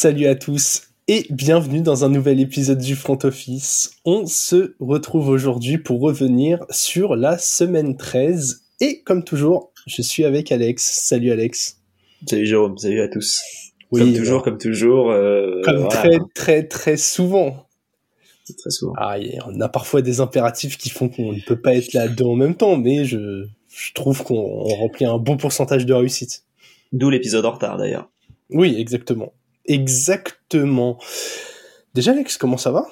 Salut à tous et bienvenue dans un nouvel épisode du Front Office. On se retrouve aujourd'hui pour revenir sur la semaine 13 et comme toujours, je suis avec Alex. Salut Alex. Salut Jérôme, salut à tous. Oui, comme toujours, comme toujours. Euh, comme très très très souvent. Très souvent. Ah, on a parfois des impératifs qui font qu'on ne peut pas être là deux en même temps, mais je, je trouve qu'on remplit un bon pourcentage de réussite. D'où l'épisode en retard d'ailleurs. Oui, exactement. Exactement. Déjà, Alex, comment ça va?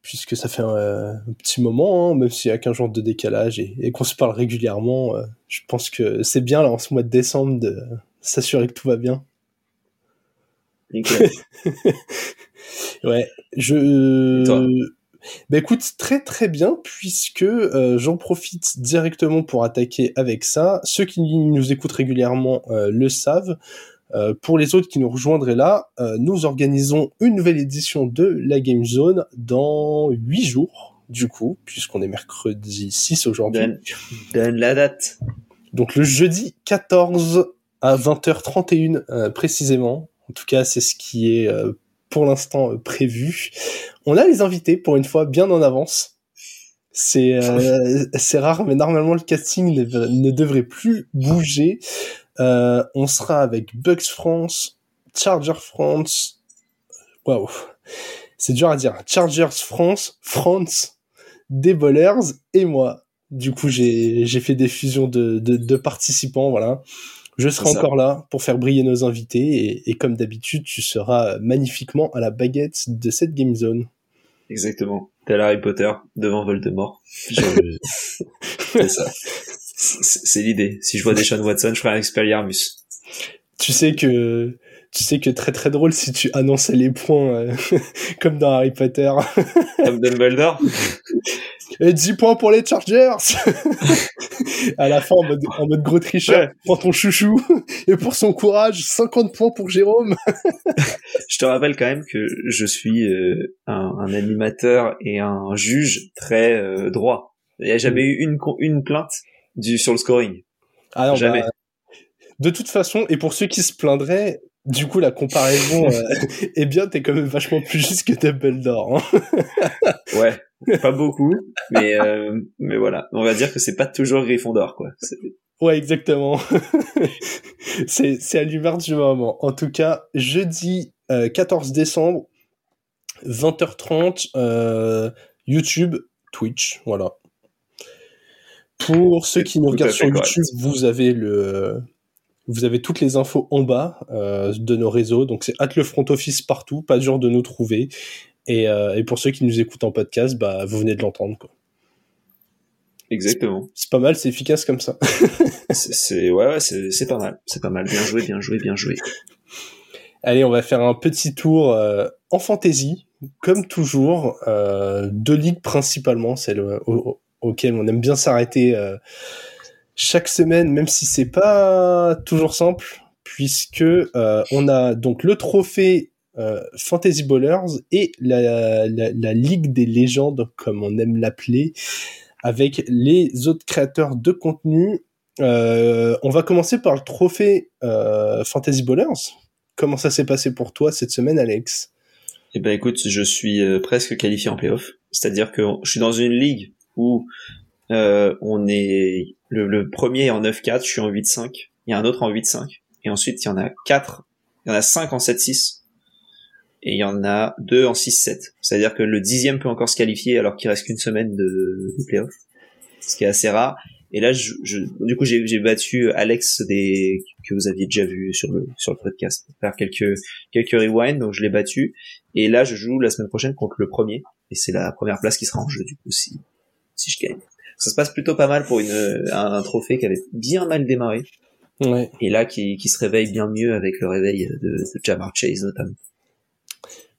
Puisque ça fait un, petit moment, hein, même s'il y a qu'un jour de décalage et, qu'on se parle régulièrement, euh, je pense que c'est bien là en ce mois de décembre de s'assurer que tout va bien. ouais, je. Bah écoute, très très bien, puisque euh, j'en profite directement pour attaquer avec ça. Ceux qui nous écoutent régulièrement euh, le savent. Euh, pour les autres qui nous rejoindraient là, euh, nous organisons une nouvelle édition de la Game Zone dans 8 jours, du coup, puisqu'on est mercredi 6 aujourd'hui. Donne, la date. Donc le jeudi 14 à 20h31 euh, précisément. En tout cas, c'est ce qui est pour l'instant prévu. On a les invités pour une fois bien en avance. C'est c'est rare, mais normalement le casting ne devrait plus bouger. Euh, on sera avec Bugs France, Charger France. Waouh, c'est dur à dire. Chargers France, France, des Bowlers et moi. Du coup, j'ai fait des fusions de, de, participants, voilà. Je serai encore là pour faire briller nos invités et, et comme d'habitude, tu seras magnifiquement à la baguette de cette game zone. Exactement. Tel Harry Potter devant Voldemort. c'est ça. C'est l'idée. Si je vois des Sean Watson, je ferai un Expelliarmus. Tu sais que tu sais que très très drôle si tu annonçais les points euh, comme dans Harry Potter. comme Dumbledore. Et 10 points pour les Chargers. à la fin en mode, en mode gros tricheur, prends ton chouchou et pour son courage, 50 points pour Jérôme. je te rappelle quand même que je suis euh, un, un, animateur et un juge très euh, droit. Il n'y a jamais eu une une plainte du sur le scoring. Ah non, jamais. Bah, de toute façon, et pour ceux qui se plaindraient, du coup, la comparaison, euh, eh bien, t'es quand même vachement plus juste que Dumbledore. Hein ouais, pas beaucoup, mais euh, mais voilà, on va dire que c'est pas toujours Gryffondor, quoi. Ouais, exactement. c'est c'est à l'humeur du moment. En tout cas, jeudi 14 euh, décembre, 20h30, euh, YouTube, Twitch, voilà. Pour ceux qui nous regardent sur YouTube, vous avez le, vous avez toutes les infos en bas euh, de nos réseaux. Donc c'est at le front office partout, pas dur de nous trouver. Et, euh, et pour ceux qui nous écoutent en podcast, bah vous venez de l'entendre quoi. Exactement. C'est pas mal, c'est efficace comme ça. c'est ouais, ouais c'est pas mal, c'est pas mal. Bien joué, bien joué, bien joué. Allez, on va faire un petit tour euh, en fantasy, comme toujours, euh, deux ligues principalement, celle au, auquel on aime bien s'arrêter euh, chaque semaine, même si c'est pas toujours simple, puisque euh, on a donc le trophée euh, Fantasy Ballers et la, la, Ligue des légendes, comme on aime l'appeler, avec les autres créateurs de contenu. on va commencer par le trophée Fantasy Ballers. Comment ça s'est passé pour toi cette semaine, Alex? Eh ben écoute, je suis presque qualifié en playoff. C'est-à-dire que je suis dans une ligue où euh, on est le, premier en 9-4, je suis en 8-5, il y a un autre en 8-5, et ensuite il y en a 4, il y en a 5 en 7-6, et il y en a 2 en 6-7. C'est-à-dire que le dixième peut encore se qualifier alors qu'il reste qu'une semaine de, de playoff, ce qui est assez rare. Et là, je, du coup, j'ai battu Alex des que vous aviez déjà vu sur le sur le podcast, faire quelques quelques rewinds, donc je l'ai battu. Et là, je joue la semaine prochaine contre le premier, et c'est la première place qui sera en jeu du coup si si je gagne. Ça se passe plutôt pas mal pour une, un, trophée qui avait bien mal démarré. Ouais. Et là, qui, qui se réveille bien mieux avec le réveil de, de Jamar Chase notamment.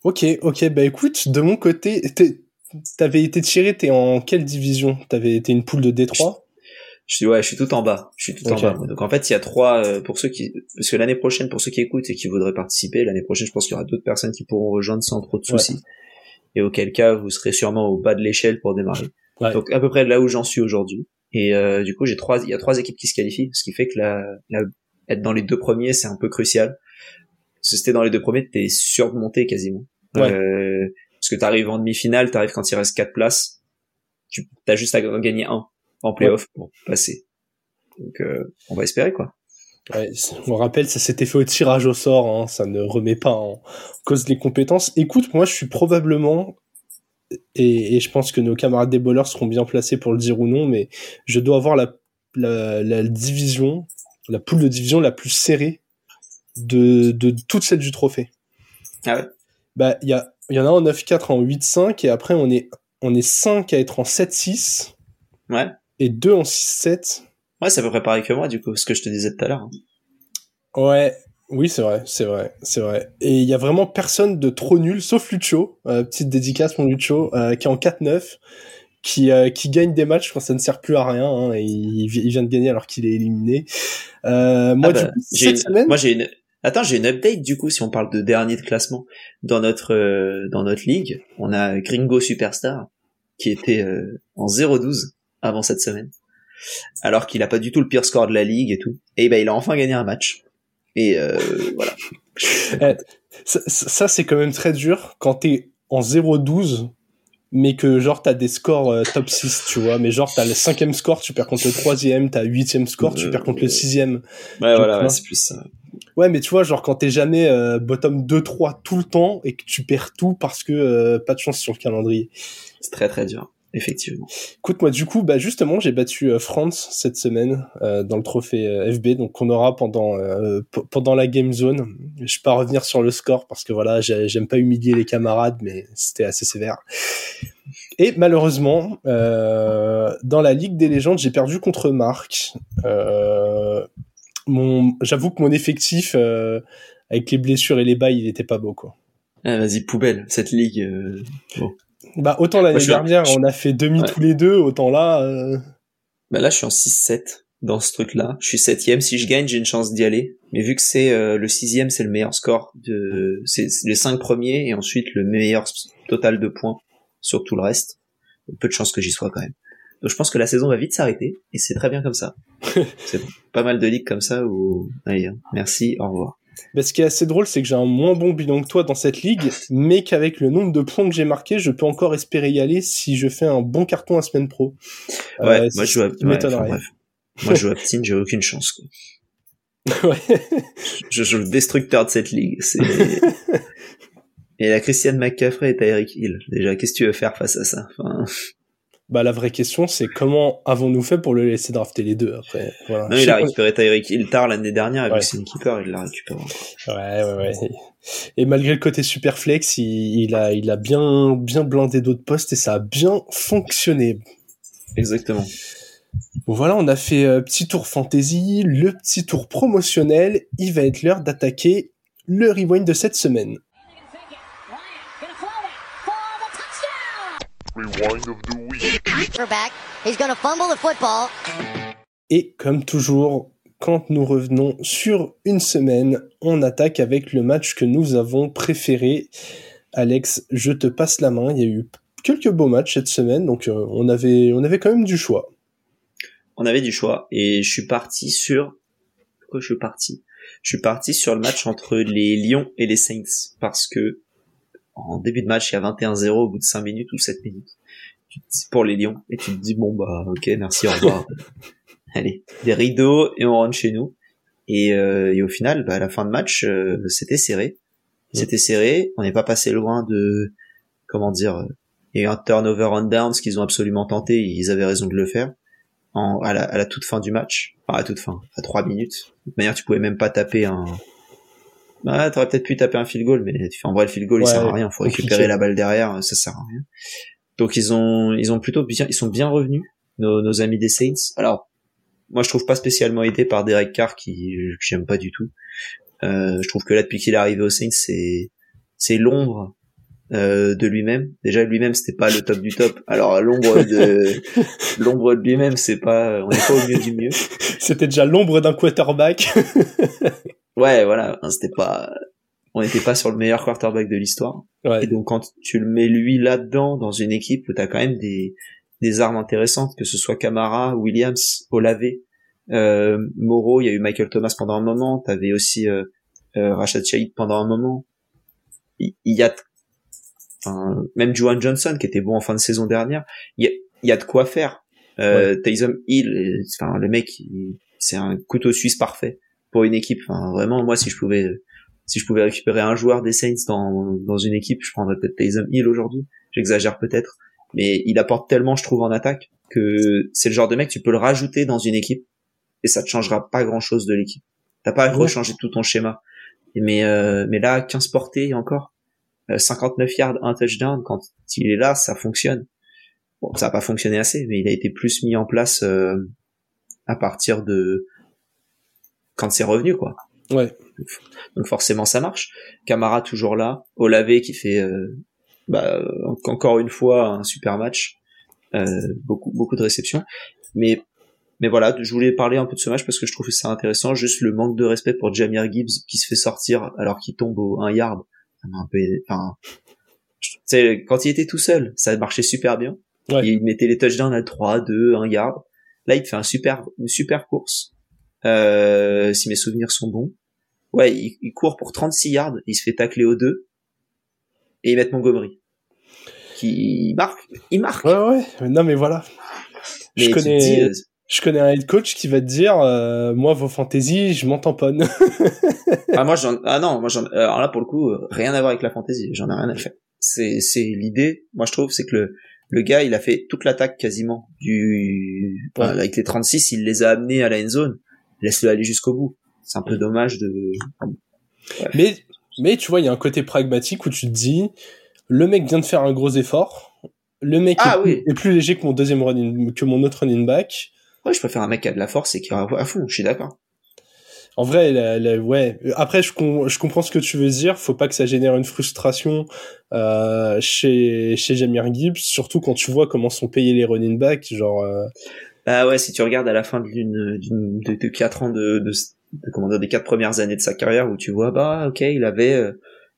Ok, ok, bah écoute, de mon côté, t'avais été tiré, t'es en quelle division? T'avais été une poule de D3 je suis ouais, je suis tout en bas. Je suis tout en bas. Donc en fait, il y a trois euh, pour ceux qui parce que l'année prochaine pour ceux qui écoutent et qui voudraient participer, l'année prochaine, je pense qu'il y aura d'autres personnes qui pourront rejoindre sans trop de soucis. Et auquel cas, vous serez sûrement au bas de l'échelle pour démarrer. Donc à peu près là où j'en suis aujourd'hui. Et euh, du coup, j'ai trois, il y a trois équipes qui se qualifient, ce qui fait que la, la, être dans les deux premiers, c'est un peu crucial. Si c'était dans les deux premiers, t'es sûr de monter quasiment. Euh, parce que t'arrives en demi-finale, t'arrives quand il reste quatre places, tu as juste à gagner un en playoff pour passer. Donc euh, on va espérer quoi. Ouais, on rappelle, ça s'était fait au tirage au sort, hein, ça ne remet pas en cause les compétences. Écoute, moi je suis probablement, et, et je pense que nos camarades des bowlers seront bien placés pour le dire ou non, mais je dois avoir la, la, la division, la poule de division la plus serrée de, de toute celle du trophée. Ah ouais? Bah, il y, a, y en a en 9-4 en 8-5, et après on est, on est 5 à être en 7-6. Ouais. Et 2 en 6-7. Ouais, c'est à peu près pareil que moi, du coup, ce que je te disais tout à l'heure. hein. Ouais, oui, c'est vrai, c'est vrai, c'est vrai. Et il y a vraiment personne de trop nul, sauf Lucho, euh, petite dédicace mon Lucho, euh, qui est en 4-9, qui, euh, qui gagne des matchs quand ça ne sert plus à rien, hein, et il, il vient de gagner alors qu'il est éliminé. Euh, moi, Ah bah, du coup, j'ai cette une- semaine, Moi, j'ai une. Attends, j'ai une update du coup. Si on parle de dernier de classement dans notre euh, dans notre ligue, on a Gringo Superstar qui était euh, en 0-12 avant cette semaine, alors qu'il a pas du tout le pire score de la ligue et tout. Et ben, il a enfin gagné un match. Et euh, voilà. ça, ça, c'est quand même très dur quand t'es en 0-12, mais que genre t'as des scores euh, top 6, tu vois, mais genre t'as le cinquième score, tu perds contre le troisième, t'as huitième score, tu Euh, perds contre le sixième. Ouais, voilà, ouais, c'est plus ça. Ouais, mais tu vois, genre quand t'es jamais euh, bottom 2-3 tout le temps et que tu perds tout parce que euh, pas de chance sur le calendrier. C'est très très dur, effectivement. Écoute, moi du coup, bah justement, j'ai battu euh, France cette semaine euh, dans le trophée euh, FB, donc on aura pendant euh, pendant la game zone. Je vais pas revenir sur le score parce que voilà, j'ai- j'aime pas humilier les camarades, mais c'était assez sévère. Et malheureusement, euh, dans la Ligue des légendes, j'ai perdu contre Marc. Euh, mon, j'avoue que mon effectif euh, avec les blessures et les bails, il était pas beau quoi. Ah, Vas-y, poubelle. Cette ligue. euh, Bah autant l'année suis- dernière, on a fait demi Ouais. tous les deux, autant là. euh, Bah là, je suis en 6-7 dans ce truc-là. Je suis septième. Si je gagne, j'ai une chance d'y aller. Mais vu que c'est euh, le sixième, c'est le meilleur score de, c'est les cinq premiers et ensuite le meilleur total de points sur tout le reste. Peu de chance que j'y sois quand même. Donc je pense que la saison va vite s'arrêter et c'est très bien comme ça. c'est pas mal de ligues comme ça où, allez, hein, merci, au revoir. Bah, ce qui est assez drôle, c'est que j'ai un moins bon bilan que toi dans cette ligue, mais qu'avec le nombre de points que j'ai marqué, je peux encore espérer y aller si je fais un bon carton à semaine pro. Ouais, Euh, moi je joue à, ouais, enfin. Moi je joue à Ptine, j'ai aucune chance. Quoi. Ouais. Je joue le destructeur de cette ligue. Et la Christiane McCaffrey et Tyreek Hill. Déjà, qu'est-ce que tu veux faire face à ça enfin, Bah la vraie question, c'est comment avons-nous fait pour le laisser drafter les deux après voilà. Non, il a récupéré Tyreek Hill tard l'année dernière, vu Ouais. une keeper, il l'a récupéré. Ouais, ouais, ouais. Et malgré le côté super flex, il, il a, il a bien, bien blindé d'autres postes et ça a bien fonctionné. Exactement. Bon voilà, on a fait euh, petit tour fantasy, le petit tour promotionnel. Il va être l'heure d'attaquer le rewind de cette semaine. Rewind of the week. quarterback. He's going to fumble the football. Et comme toujours, quand nous revenons sur une semaine, on attaque avec le match que nous avons préféré. Alex, je te passe la main. Il y a eu quelques beaux matchs cette semaine, donc euh, on avait, on avait quand même du choix. On avait du choix, et je suis parti sur... Pourquoi je suis parti? Je suis parti sur le match entre les Lions et les Saints, parce que en début de match, il y a 21-0 au bout de 5 minutes ou 7 minutes. Tu te dis pour les Lions, et tu te dis, bon bah ok, merci, au revoir. Allez, des rideaux, et on rentre chez nous. Et, euh, et au final, bah, à la fin de match, euh, c'était serré. C'était serré, on n'est pas passé loin de... Comment dire Il y a eu un turnover on downs qu'ils ont absolument tenté, et ils avaient raison de le faire. En, à, la, à la toute fin du match, enfin à toute fin, à 3 minutes. De toute manière, tu pouvais même pas taper un... Bah, t'aurais peut-être pu taper un field goal, mais tu fais en vrai le field goal, il Ouais, sert à rien. Faut compliqué. récupérer la balle derrière, ça sert à rien. Donc ils ont, ils ont plutôt bien, ils sont bien revenus, nos, nos amis des Saints. Alors, moi je trouve pas spécialement aidé par Derek Carr qui, que j'aime pas du tout. Euh, je trouve que là depuis qu'il est arrivé aux Saints, c'est, c'est l'ombre euh, de lui-même. Déjà lui-même c'était pas le top du top. Alors l'ombre de, l'ombre de lui-même c'est pas, on n'est pas au mieux du mieux. C'était déjà l'ombre d'un quarterback. Ouais, voilà, hein, c'était pas, on n'était pas sur le meilleur quarterback de l'histoire. ouais. Et donc quand tu le mets lui là-dedans dans une équipe où t'as quand même des des armes intéressantes, que ce soit Camara, Williams, Olave, euh, Moreau, il y a eu Michael Thomas pendant un moment, t'avais aussi euh, euh, Rashad Shahid pendant un moment. Il, y a, enfin, même Juwan Johnson qui était bon en fin de saison dernière. Il y a, y a de quoi faire. Euh, Taysom Hill, enfin le mec, c'est un couteau suisse parfait pour une équipe. Enfin, vraiment, moi, si je pouvais, si je pouvais récupérer un joueur des Saints dans dans une équipe, je prendrais peut-être Taysom Hill aujourd'hui. J'exagère peut-être, mais il apporte tellement, je trouve, en attaque que c'est le genre de mec tu peux le rajouter dans une équipe et ça te changera pas grand chose de l'équipe. T'as pas à rechanger tout ton schéma. Mais euh, mais là 15 portées encore euh, 59 yards, un touchdown quand il est là, ça fonctionne. Bon, ça a pas fonctionné assez, mais il a été plus mis en place euh, à partir de quand c'est revenu quoi. Ouais. Donc forcément ça marche. Camara toujours là, Olave qui fait euh, bah, encore une fois un super match, euh, beaucoup beaucoup de réceptions. Mais mais voilà, je voulais parler un peu de ce match parce que je trouve c'est intéressant. Juste le manque de respect pour Jamir Gibbs qui se fait sortir alors qu'il tombe au 1 yard. Ça m'a un peu, enfin, je- quand il était tout seul, ça marchait super bien. Ouais. Il mettait les touchdowns à 3, 2, 1 yard. Là, il fait un super, une super course. Euh, si mes souvenirs sont bons. Ouais, il, il court pour 36 yards, il se fait tacler aux deux. Et ils mettent Montgomery. Qui marque, il marque. Ouais, ouais. Non, mais voilà. Mais je connais, dis, euh, je connais un head coach qui va te dire, euh, moi, vos fantaisies, je m'en tamponne. ah, moi, j'en, ah non, moi, j'en, alors là, pour le coup, euh, rien à voir avec la fantaisie. J'en ai rien à faire. C'est, c'est l'idée. Moi, je trouve, c'est que le, le gars, il a fait toute l'attaque quasiment du, enfin, Ouais. avec les 36, il les a amenés à la end zone. Laisse-le aller jusqu'au bout. C'est un peu dommage de, mais, mais tu vois, il y a un côté pragmatique où tu te dis, le mec vient de faire un gros effort. Le mec Ah est, oui. est plus léger que mon deuxième running, que mon autre running back. ouais, je préfère un mec qui a de la force et qui est à fond. Je suis d'accord. En vrai, la- la- ouais. Après, je, com- je comprends ce que tu veux dire. Faut pas que ça génère une frustration euh, chez chez Jamir Gibbs, surtout quand tu vois comment sont payés les running backs. Genre, euh, Bah ouais, si tu regardes à la fin d'une, d'une, de, de quatre ans de, de, de- comment dire, des quatre premières années de sa carrière où tu vois, bah, ok, il avait, euh,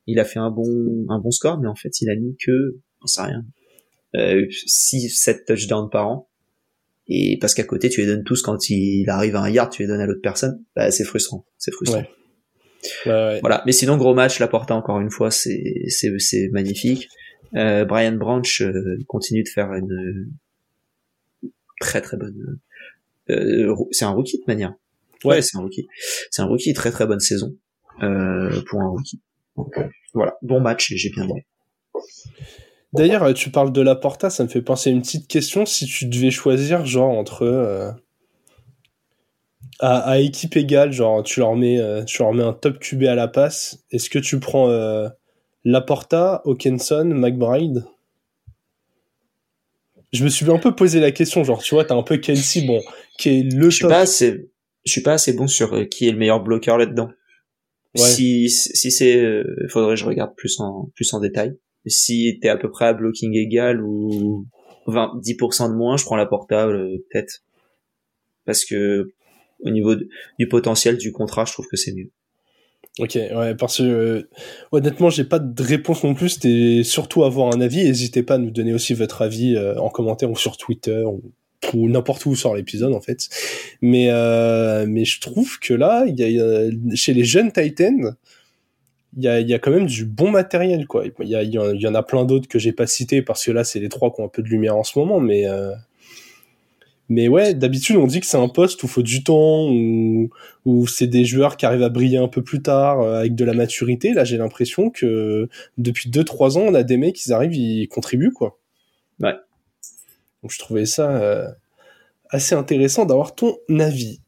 il a fait un bon, un bon score, mais en fait, il a mis que, on sait rien, euh, 6, 7 touchdowns par an. Et parce qu'à côté, tu les donnes tous quand il arrive à un yard, tu les donnes à l'autre personne. Bah, c'est frustrant. C'est frustrant. Ouais. ouais, ouais. Voilà. Mais sinon, gros match, la Porta, encore une fois, c'est, c'est, c'est magnifique. Euh, Brian Branch euh, continue de faire une très très bonne. euh, rou- c'est un rookie de manière. Ouais, Ouais. c'est un rookie. C'est un rookie, très très bonne saison euh, pour un rookie. Donc, euh, voilà, bon match, j'ai bien aimé. D'ailleurs, euh, tu parles de la Porta, ça me fait penser à une petite question. Si tu devais choisir, genre, entre. euh, à, à équipe égale, genre, tu leur, mets, euh, tu leur mets un top QB à la passe, est-ce que tu prends euh, Laporta, Hawkinson, McBride? Je me suis un peu posé la question, genre, tu vois, t'as un peu Kelsey, bon, qui est le Je suis top. pas assez, je suis pas assez bon sur euh, qui est le meilleur bloqueur là-dedans. Ouais. Si si c'est, euh, faudrait que je regarde plus en plus en détail. Si t'es à peu près à blocking égal ou 20, 10% de moins, je prends la portable euh, peut-être parce que au niveau de- du potentiel du contrat, je trouve que c'est mieux. Ok, ouais, parce que euh, honnêtement, j'ai pas de réponse non plus. C'était surtout avoir un avis. N'hésitez pas à nous donner aussi votre avis euh, en commentaire ou sur Twitter ou, n'importe où sur l'épisode en fait. Mais euh, mais je trouve que là, il y a, chez les jeunes Titans, il y a, y a quand même du bon matériel quoi. Il y, y en a plein d'autres que j'ai pas cités parce que là, c'est les trois qui ont un peu de lumière en ce moment, mais euh, mais ouais, d'habitude on dit que c'est un poste où faut du temps, où, où c'est des joueurs qui arrivent à briller un peu plus tard euh, avec de la maturité. Là, j'ai l'impression que depuis 2-3 ans, on a des mecs qui arrivent, ils contribuent quoi. Ouais. Donc je trouvais ça euh, assez intéressant d'avoir ton avis.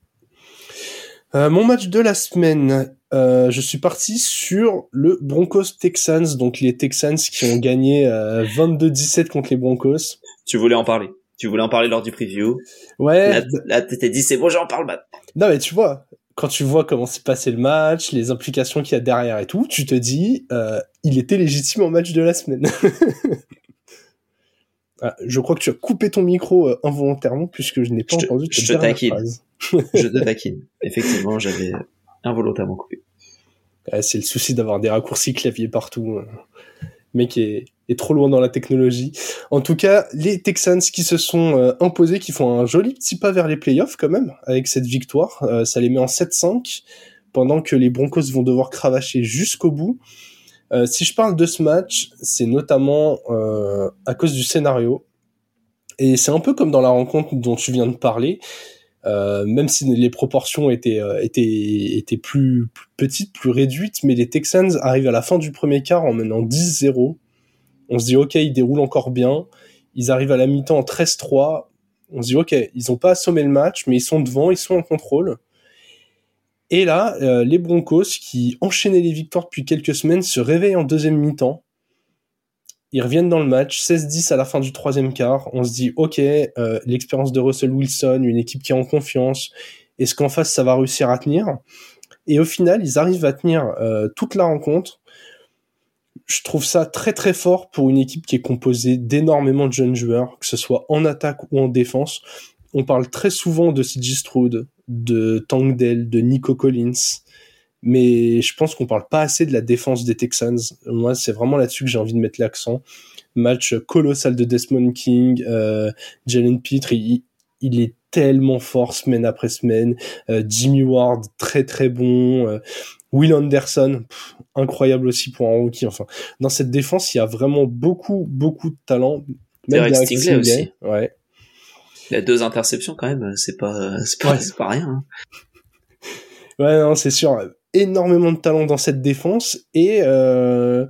Euh, mon match de la semaine, euh, je suis parti sur le Broncos Texans, donc les Texans qui ont gagné euh, 22-17 contre les Broncos. Tu voulais en parler. Tu voulais en parler lors du preview. Ouais, Là, là t'étais dit c'est bon, j'en parle maintenant. Non, mais tu vois, quand tu vois comment s'est passé le match, les implications qu'il y a derrière et tout, tu te dis, euh, il était légitime en match de la semaine. Ah, je crois que tu as coupé ton micro euh, involontairement puisque je n'ai pas Je te- entendu ta je te taquine. phrase. Je te taquine. Effectivement, j'avais involontairement coupé. Ah, c'est le souci d'avoir des raccourcis clavier partout. euh. Le mec est, est trop loin dans la technologie. En tout cas, les Texans qui se sont euh, imposés, qui font un joli petit pas vers les playoffs quand même, avec cette victoire. Euh, ça les met en 7-5. pendant que les Broncos vont devoir cravacher jusqu'au bout. Euh, si je parle de ce match, c'est notamment euh, à cause du scénario. Et c'est un peu comme dans la rencontre dont tu viens de parler. Euh, même si les proportions étaient, euh, étaient, étaient plus, plus, petites, plus réduites, mais les Texans arrivent à la fin du premier quart en menant 10-0. On se dit, OK, ils déroulent encore bien. Ils arrivent à la mi-temps en 13-3. On se dit, OK, ils n'ont pas assommé le match, mais ils sont devant, ils sont en contrôle. Et là, euh, les Broncos, qui enchaînaient les victoires depuis quelques semaines, se réveillent en deuxième mi-temps. Ils reviennent dans le match, 16-10 à la fin du troisième quart. On se dit, ok, euh, l'expérience de Russell Wilson, une équipe qui est en confiance. Est-ce qu'en face, ça va réussir à tenir? Et au final, ils arrivent à tenir euh, toute la rencontre. Je trouve ça très très fort pour une équipe qui est composée d'énormément de jeunes joueurs, que ce soit en attaque ou en défense. On parle très souvent de CJ Stroud, de Tank de Nico Collins, mais je pense qu'on parle pas assez de la défense des Texans. Moi, c'est vraiment là-dessus que j'ai envie de mettre l'accent. Match colossal de Desmond King, euh, Jalen Pitre, il, il, est tellement fort semaine après semaine. Euh, Jimmy Ward, très très bon. Euh, Will Anderson, pff, incroyable aussi pour un rookie. Enfin, dans cette défense, il y a vraiment beaucoup beaucoup de talent. Même Derek Stingley, aussi. Ouais. Il a deux interceptions quand même, c'est pas, c'est pas, ouais. c'est pas rien. Hein. Ouais, non, c'est sûr. Énormément de talent dans cette défense et, euh,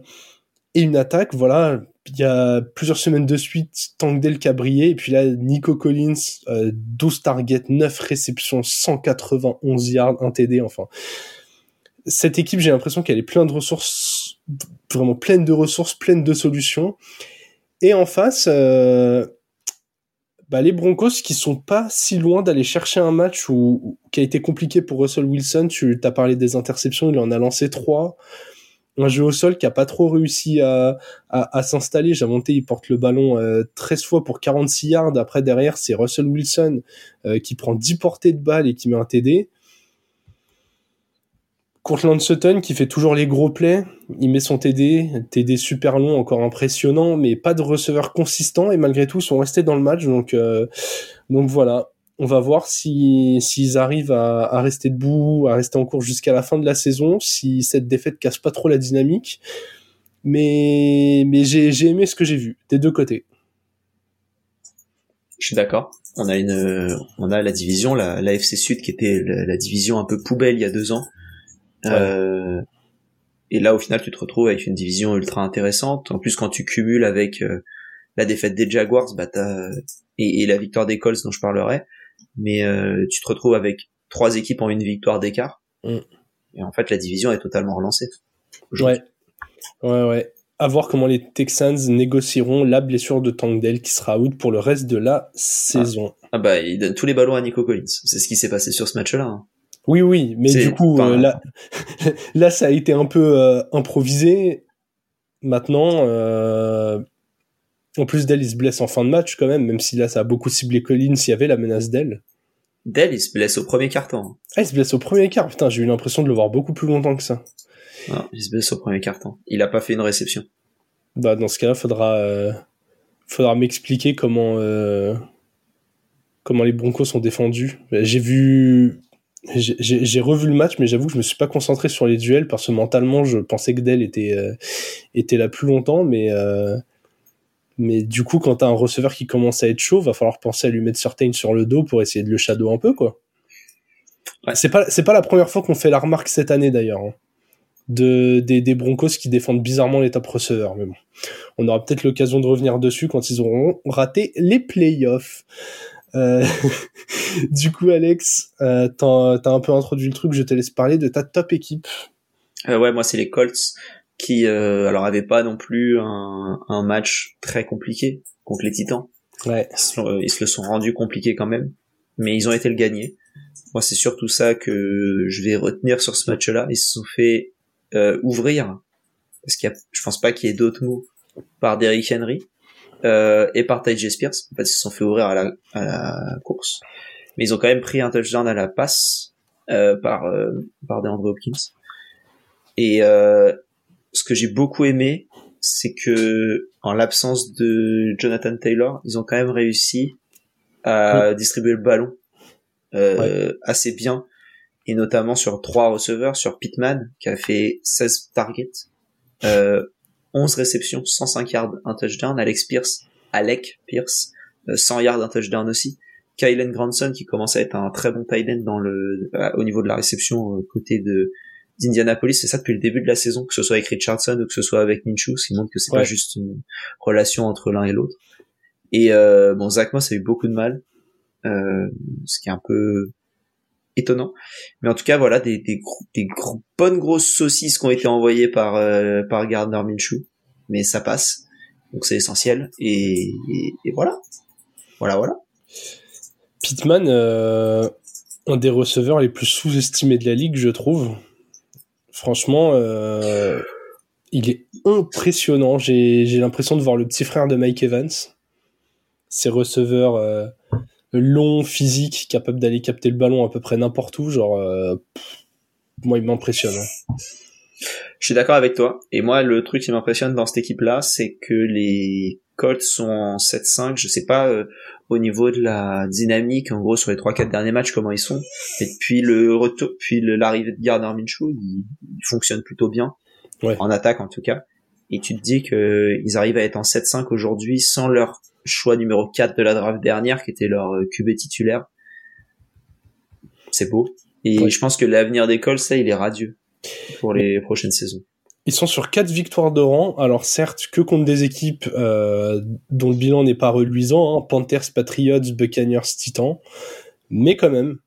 et une attaque, voilà. Il y a plusieurs semaines de suite, Tankdale qui a brillé, et puis là, Nico Collins, euh, 12 targets, 9 réceptions, 191 yards, 1 TD, enfin. Cette équipe, j'ai l'impression qu'elle est pleine de ressources, vraiment pleine de ressources, pleine de solutions. Et en face, euh, bah, les Broncos qui sont pas si loin d'aller chercher un match où, qui a été compliqué pour Russell Wilson. Tu t'as parlé des interceptions, il en a lancé trois. Un jeu au sol qui a pas trop réussi à, à, à s'installer. Jamonté, il porte le ballon euh, 13 fois pour 46 yards. Après, derrière, c'est Russell Wilson euh, qui prend 10 portées de balles et qui met un TD. Courtland Sutton qui fait toujours les gros plays, il met son TD, TD super long, encore impressionnant, mais pas de receveur consistant et malgré tout ils sont restés dans le match, donc euh, donc voilà, on va voir si s'ils arrivent à, à, rester debout, à rester en cours jusqu'à la fin de la saison, si cette défaite casse pas trop la dynamique, mais mais j'ai j'ai aimé ce que j'ai vu des deux côtés. Je suis d'accord. On a une on a la division la, la FC Sud qui était la, la division un peu poubelle il y a deux ans Ouais. Euh, et là, au final, tu te retrouves avec une division ultra intéressante. En plus, quand tu cumules avec euh, la défaite des Jaguars, bah et, et, la victoire des Colts dont je parlerai, mais euh, tu te retrouves avec trois équipes en une victoire d'écart. Mm. Et en fait, la division est totalement relancée. Ouais, ouais, ouais. À voir comment les Texans négocieront la blessure de Tankdale qui sera out pour le reste de la saison. Ah, ah bah, il donne tous les ballons à Nico Collins. C'est ce qui s'est passé sur ce match-là. Hein. Oui, oui, mais du coup, euh, là, là, ça a été un peu euh, improvisé. Maintenant, euh, en plus d'elle, il se blesse en fin de match quand même, même si là, ça a beaucoup ciblé Collins, il y avait la menace d'elle. Dell, il se blesse au premier quart-temps. Ah, il se blesse au premier quart. Putain, j'ai eu l'impression de le voir beaucoup plus longtemps que ça. Non, il se blesse au premier quart-temps. Il a pas fait une réception. Bah, dans ce cas-là, faudra, euh, faudra m'expliquer comment, euh, comment les Broncos sont défendus. J'ai vu, j'ai revu le match, mais j'avoue que je me suis pas concentré sur les duels parce que mentalement, je pensais que Dell était euh, était là plus longtemps, mais euh, mais du coup, quand t'as un receveur qui commence à être chaud, va falloir penser à lui mettre Certain sur le dos pour essayer de le shadow un peu, quoi. Ouais. C'est pas c'est pas la première fois qu'on fait la remarque cette année d'ailleurs. Hein, de des, des Broncos qui défendent bizarrement les top receveurs, mais bon, on aura peut-être l'occasion de revenir dessus quand ils auront raté les playoffs. Euh, du coup, Alex, euh, t'as un peu introduit le truc, je te laisse parler de ta top équipe. Euh, ouais, moi c'est les Colts qui, euh, alors avaient pas non plus un, un, match très compliqué contre les Titans. Ouais. Ils se, ils se, le sont rendus compliqué quand même, mais ils ont été le gagner. Moi, c'est surtout ça que je vais retenir sur ce match-là. Ils se sont fait euh, ouvrir parce qu'il y a, je pense pas qu'il y ait d'autres mots par Derrick Henry euh, et par Ty Spears. En fait, ils se sont fait ouvrir à la, à la course, mais ils ont quand même pris un touchdown à la passe euh, par euh, par DeAndre Hopkins. Et euh, ce que j'ai beaucoup aimé, c'est que en l'absence de Jonathan Taylor, ils ont quand même réussi à oui. distribuer le ballon euh, ouais. assez bien et notamment sur trois receveurs, sur Pittman qui a fait 16 targets, euh, 11 réceptions, 105 yards, un touchdown, Alex Pierce, Alec Pierce, euh, 100 yards, un touchdown aussi, Kylen Granson qui commence à être un très bon tight end dans le euh, au niveau de la réception euh, côté de d'Indianapolis, c'est ça depuis le début de la saison, que ce soit avec Richardson ou que ce soit avec Minshew, ce qui montre que c'est Ouais. pas juste une relation entre l'un et l'autre. Et euh, bon, Zach Moss a eu beaucoup de mal, euh, ce qui est un peu étonnant. Mais en tout cas, voilà, des, des, gros- des gros- bonnes grosses saucisses qui ont été envoyées par, euh, par Gardner Minshew. Mais ça passe. Donc c'est essentiel. Et, et, et voilà. Voilà, voilà. Pittman, euh, un des receveurs les plus sous-estimés de la ligue, je trouve. Franchement, euh, il est impressionnant. J'ai l'impression de voir le petit frère de Mike Evans. Ces receveurs euh, longs, physiques, capables d'aller capter le ballon à peu près n'importe où. Genre, euh, moi, il m'impressionne. hein. Je suis d'accord avec toi. Et moi, le truc qui m'impressionne dans cette équipe-là, c'est que les Colts sont en 7-5. Je sais pas euh, au niveau de la dynamique, en gros, sur les 3-4 derniers matchs, comment ils sont. Et depuis le retour, puis l'arrivée de Gardner Minshew, il, il fonctionne plutôt bien. Ouais. En attaque, en tout cas. Et tu te dis que ils arrivent à être en 7-5 aujourd'hui sans leur choix numéro 4 de la draft dernière, qui était leur euh, QB titulaire. C'est beau. Et Ouais. je pense que l'avenir des Colts, ça, il est radieux pour les prochaines saisons. Ils sont sur quatre victoires de rang. Alors certes, que contre des équipes euh, dont le bilan n'est pas reluisant, hein, Panthers, Patriots, Buccaneers, Titans, mais quand même,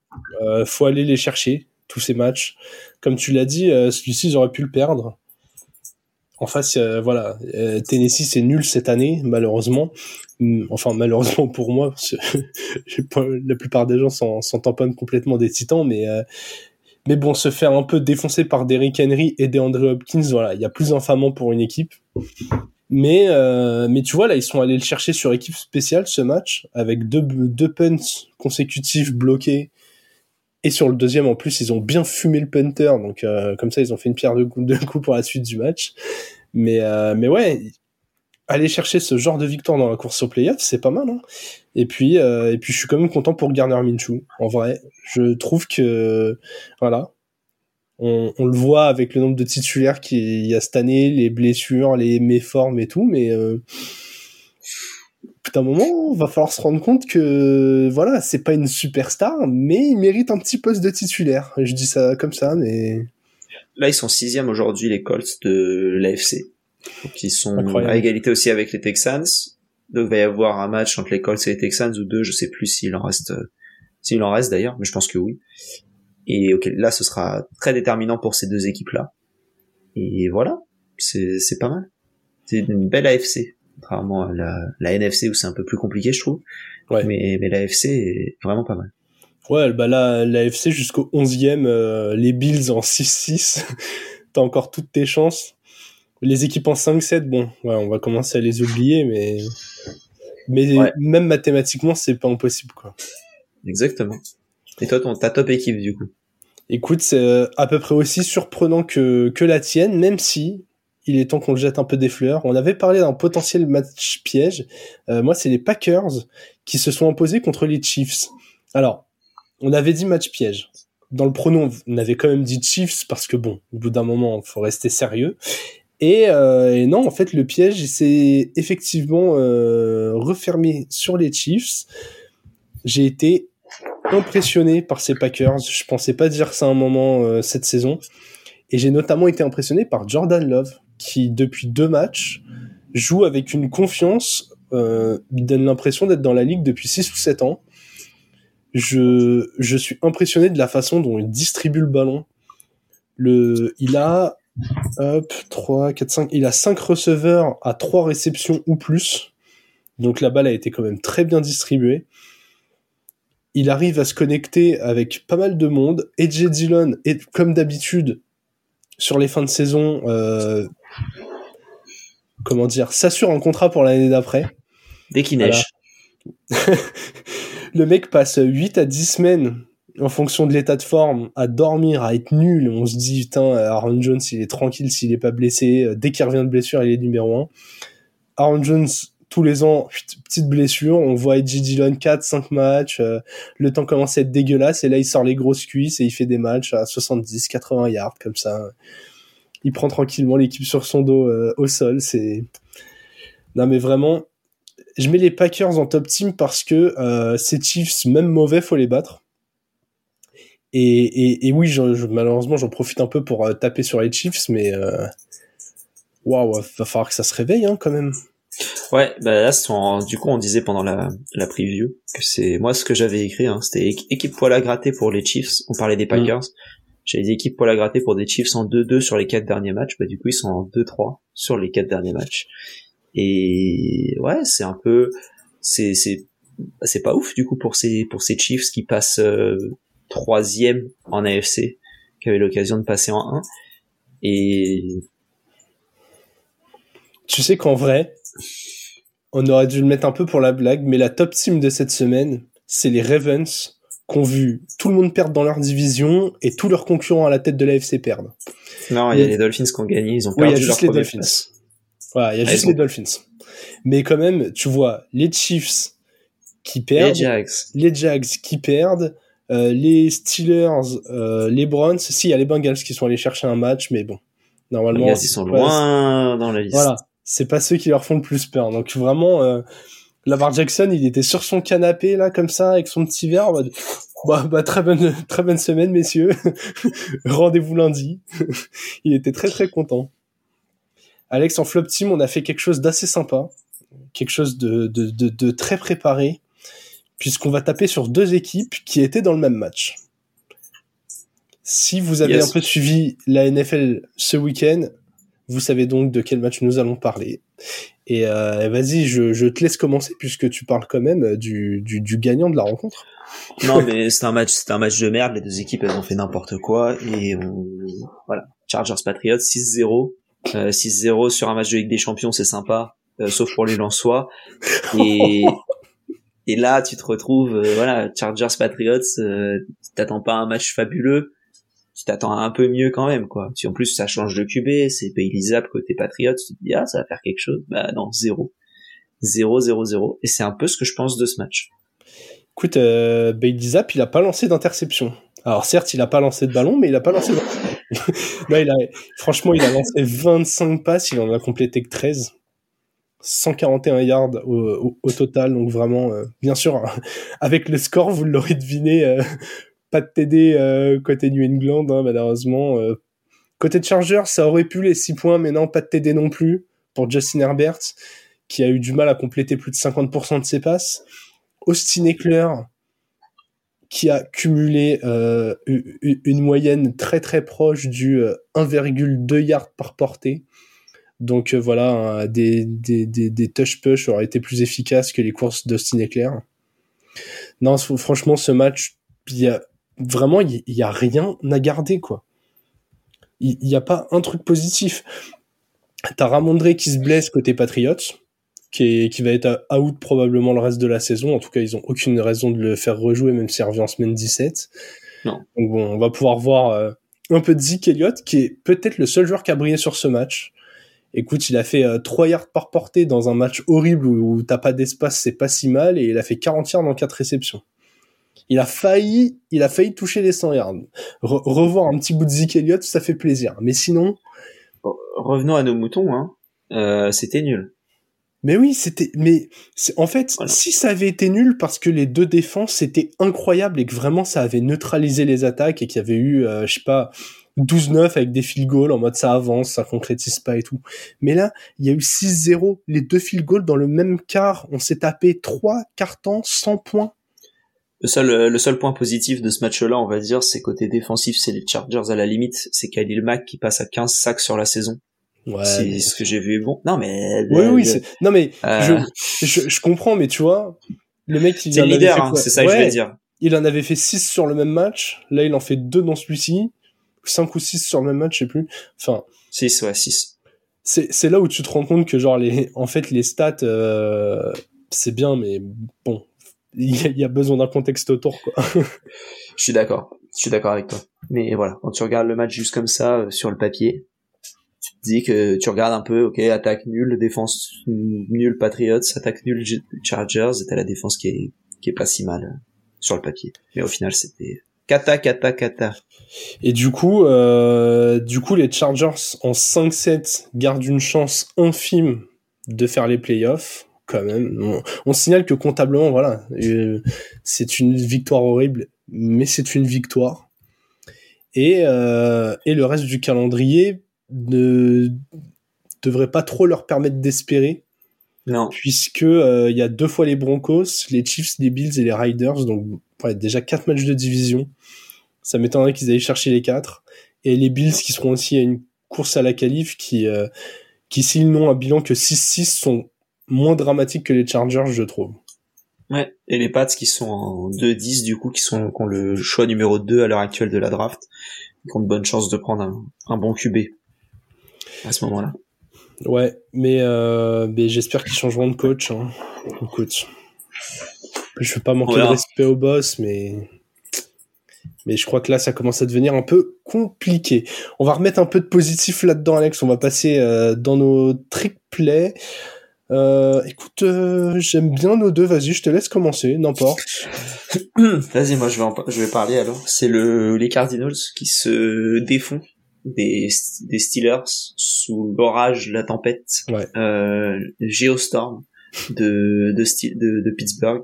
euh, faut aller les chercher tous ces matchs. Comme tu l'as dit, euh, celui-ci ils auraient pu le perdre. En face, euh, voilà, Tennessee c'est nul cette année, malheureusement. Hum, Enfin, malheureusement pour moi, parce que la plupart des gens s'en tamponnent complètement des Titans, mais mais bon, se faire un peu défoncer par Derrick Henry et DeAndre Hopkins, voilà, il y a plus infamant pour une équipe. Mais, euh, mais tu vois, là, ils sont allés le chercher sur équipe spéciale, ce match, avec deux, deux punts consécutifs bloqués. Et sur le deuxième, en plus, ils ont bien fumé le punter. Donc, euh, comme ça, ils ont fait une pierre de coups pour la suite du match. Mais, euh, mais ouais, aller chercher ce genre de victoire dans la course au playoff, c'est pas mal. Hein. Et puis, euh, et puis, je suis quand même content pour Garner Minshew. En vrai, je trouve que, voilà, on, on le voit avec le nombre de titulaires qu'il y a cette année, les blessures, les méformes et tout, mais euh, putain, un moment, va falloir se rendre compte que, voilà, c'est pas une superstar, mais il mérite un petit poste de titulaire. Je dis ça comme ça, mais Là, ils sont sixième aujourd'hui, les Colts de l'AFC. Ils sont Incroyable. à égalité aussi avec les Texans. Donc, il va y avoir un match entre les Colts et les Texans ou deux, je sais plus s'il en reste, euh, s'il en reste d'ailleurs, mais je pense que oui. Et ok, là, ce sera très déterminant pour ces deux équipes-là. Et voilà, c'est c'est pas mal. C'est une belle AFC, contrairement à la, la NFC où c'est un peu plus compliqué, je trouve. Ouais. Mais, mais l'AFC est vraiment pas mal. ouais, bah là, l'AFC jusqu'au 11e, euh, les Bills en 6-6, t'as encore toutes tes chances. Les équipes en 5-7, bon, ouais, on va commencer à les oublier, mais, mais Ouais. même mathématiquement, c'est pas impossible, quoi. Exactement. Et toi, ton, ta top équipe, du coup? Écoute, c'est euh, à peu près aussi surprenant que, que la tienne, même si il est temps qu'on le jette un peu des fleurs. On avait parlé d'un potentiel match piège. Euh, moi, c'est les Packers qui se sont imposés contre les Chiefs. Alors, on avait dit match piège. Dans le pronom, on avait quand même dit Chiefs parce que bon, au bout d'un moment, il faut rester sérieux. Et, euh, et non, en fait, le piège s'est effectivement euh, refermé sur les Chiefs. J'ai été impressionné par ces Packers. Je pensais pas dire ça un moment euh, cette saison. Et j'ai notamment été impressionné par Jordan Love, qui depuis deux matchs joue avec une confiance. Il donne l'impression d'être dans la ligue depuis 6 ou 7 ans. Je, je suis impressionné de la façon dont il distribue le ballon. Le, il a hop, 3, 4, 5. Il a 5 receveurs à 3 réceptions ou plus. Donc la balle a été quand même très bien distribuée il arrive à se connecter avec pas mal de monde. AJ Dillon est comme d'habitude sur les fins de saison, euh, comment dire, s'assure un contrat pour l'année d'après. Dès qu'il Voilà. neige. Le mec passe 8 à 10 semaines en fonction de l'état de forme à dormir, à être nul. On se dit, putain, Aaron Jones, il est tranquille s'il est pas blessé. Dès qu'il revient de blessure, il est numéro 1. Aaron Jones tous les ans, petite blessure, on voit Edgy Dillon 4, 5 matchs, euh, le temps commence à être dégueulasse, et là il sort les grosses cuisses et il fait des matchs à 70, 80 yards, comme ça. Il prend tranquillement l'équipe sur son dos euh, au sol, c'est... Non mais vraiment, je mets les Packers en top team parce que euh, ces Chiefs, même mauvais, faut les battre. Et, et, et oui, je, je, malheureusement, j'en profite un peu pour euh, taper sur les Chiefs, mais euh, waouh, wow, va falloir que ça se réveille hein, quand même. Ouais, bah là, son, du coup, on disait pendant la, la preview que c'est moi ce que j'avais écrit, hein, c'était équipe poil à gratter pour les Chiefs. On parlait des Packers. Mm. J'avais dit équipe poil à gratter pour des Chiefs en 2-2 sur les quatre derniers matchs. Bah du coup, ils sont en 2-3 sur les quatre derniers matchs. Et ouais, c'est un peu, c'est c'est c'est pas ouf du coup pour ces pour ces Chiefs qui passent euh, troisième en AFC, qui avait l'occasion de passer en 1. Et tu sais qu'en vrai, on aurait dû le mettre un peu pour la blague, mais la top team de cette semaine, c'est les Ravens qu'ont vu tout le monde perdre dans leur division et tous leurs concurrents à la tête de l'AFC perdre. Non, il y a les Dolphins qui ont gagné, ils ont perdu oui, il y a juste leur les Dolphins. place. Voilà, il y a Ah, juste les Dolphins. Mais quand même, tu vois, les Chiefs qui perdent, Les Jags. les Jags qui perdent, euh, les Steelers, euh, les Browns, si, il y a les Bengals qui sont allés chercher un match, mais bon, Les normalement, gars, ils sont loin dans la liste. Voilà, c'est pas ceux qui leur font le plus peur. Donc vraiment, euh, Lamar Jackson, il était sur son canapé là, comme ça, avec son petit verre. en mode, Bah, bah, très bonne, très bonne semaine, messieurs. Rendez-vous lundi. il était très très content. Alex, en flop team, on a fait quelque chose d'assez sympa, quelque chose de, de, de, de très préparé, puisqu'on va taper sur deux équipes qui étaient dans le même match. Si vous avez Yes. un peu suivi la NFL ce week-end, vous savez donc de quel match nous allons parler. Et euh, vas-y, je, je te laisse commencer puisque tu parles quand même du, du, du gagnant de la rencontre. Non, mais c'est un match, c'est un match de merde. Les deux équipes, elles ont fait n'importe quoi et on... voilà. Chargers Patriots 6-0, euh, 6-0 sur un match de Ligue des Champions, c'est sympa, euh, sauf pour les Lensois. Et et là, tu te retrouves, euh, voilà, Chargers Patriots, euh, tu t'attends pas un match fabuleux, tu t'attends un peu mieux quand même, quoi. Si en plus ça change de QB, c'est Bailey Zapp côté Patriots, tu te dis ah ça va faire quelque chose. Bah non, zéro, zéro, zéro, zéro. Et c'est un peu ce que je pense de ce match. Écoute, euh, Bailey Zapp, il a pas lancé d'interception. Alors certes, il a pas lancé de ballon, mais il a pas lancé de Non, il a, franchement, il a lancé 25 passes, il en a complété que 13. 141 yards au, total, donc vraiment, euh, bien sûr, avec le score, vous l'aurez deviné, euh, pas de TD euh, côté New England, hein, malheureusement. côté de ça aurait pu les 6 points, mais non, pas de TD non plus pour Justin Herbert, qui a eu du mal à compléter plus de 50% de ses passes. Austin Eckler, qui a cumulé une moyenne très très proche du euh, 1,2 yards par portée. Donc euh, voilà, des, des, des, des touch push auraient été plus efficaces que les courses d'Austin Eckler. Non, franchement, ce match, il y a vraiment, il y, a rien à garder, quoi. Il n'y a pas un truc positif. T'as Ramondre qui se blesse côté Patriots, qui, est, qui va être out probablement le reste de la saison. En tout cas, ils ont aucune raison de le faire rejouer, même s'il revient en semaine 17. Non. Donc bon, on va pouvoir voir euh, un peu de Zeke Elliott, qui est peut-être le seul joueur qui a brillé sur ce match. Écoute, il a fait euh, 3 yards par portée dans un match horrible où, où t'as pas d'espace, c'est pas si mal, et il a fait 40 yards dans 4 réceptions. Il a failli, il a failli toucher les 100 yards. Re- revoir un petit bout de Zeke Elliott, ça fait plaisir. Mais sinon, Revenons à nos moutons, hein. Euh, c'était nul. Mais oui, c'était. Mais en fait, Voilà. si ça avait été nul parce que les deux défenses étaient incroyables et que vraiment ça avait neutralisé les attaques et qu'il y avait eu, euh, je sais pas, 12-9 avec des field goals en mode ça avance, ça concrétise pas et tout. Mais là, il y a eu 6-0, les deux field goals dans le même quart. On s'est tapé trois cartons, 100 points. Le seul, le seul point positif de ce match-là, on va dire, c'est côté défensif, c'est les Chargers à la limite. C'est Khalil Mack qui passe à 15 sacs sur la saison. Ouais. c'est mais- ce que j'ai vu. Bon, non mais. Oui, le- oui, c'est- non mais euh, je, je, je comprends, mais tu vois, le mec il c'est leader, fait hein, c'est ça que je Ouais, veux dire. Il en avait fait 6 sur le même match. Là, il en fait 2 dans celui-ci. 5 ou 6 sur le même match, je sais plus. Enfin, 6, ouais, 6. c'est là où tu te rends compte que genre les en fait les stats euh, c'est bien mais bon il y, a- il y a besoin d'un contexte autour quoi. Je suis d'accord. Je suis d'accord avec toi. Mais voilà, quand tu regardes le match juste comme ça, euh, sur le papier, tu te dis que tu regardes un peu, ok, attaque nulle, défense nulle Patriots, attaque nulle Chargers, et t'as la défense qui est, qui est pas si mal euh, sur le papier. Mais au final, c'était kata, kata, kata. Et du coup, euh, du coup, les Chargers en 5-7 gardent une chance infime de faire les playoffs. Quand même, on, on signale que comptablement, voilà, euh, c'est une victoire horrible, mais c'est une victoire. Et, euh, et le reste du calendrier ne devrait pas trop leur permettre d'espérer, Non. puisque il y a deux fois les Broncos, les Chiefs, les Bills et les Riders, donc ouais, déjà quatre matchs de division. Ça m'étonnerait qu'ils aillent chercher les quatre. Et les Bills qui seront aussi à une course à la qualif qui, euh, qui s'ils n'ont un bilan que 6-6 sont moins dramatiques que les Chargers, je trouve. Ouais. Et les Pats qui sont en 2-10 du coup, qui sont qui ont le choix numéro 2 à l'heure actuelle de la draft, qui ont de bonnes chances de prendre un, un bon QB à ce moment-là. Ouais, mais, euh, mais j'espère qu'ils changeront de coach. Hein. Écoute, je veux pas manquer de respect au boss, mais mais je crois que là, ça commence à devenir un peu compliqué. On va remettre un peu de positif là-dedans, Alex. On va passer euh, dans nos trick plays. Euh, écoute, euh, j'aime bien nos deux. Vas-y, je te laisse commencer, n'importe. Vas-y, moi je vais en par- je vais parler alors. C'est le les Cardinals qui se défont des des Steelers sous l'orage, la tempête, Ouais. euh, Geostorm de de, Ste- de de Pittsburgh.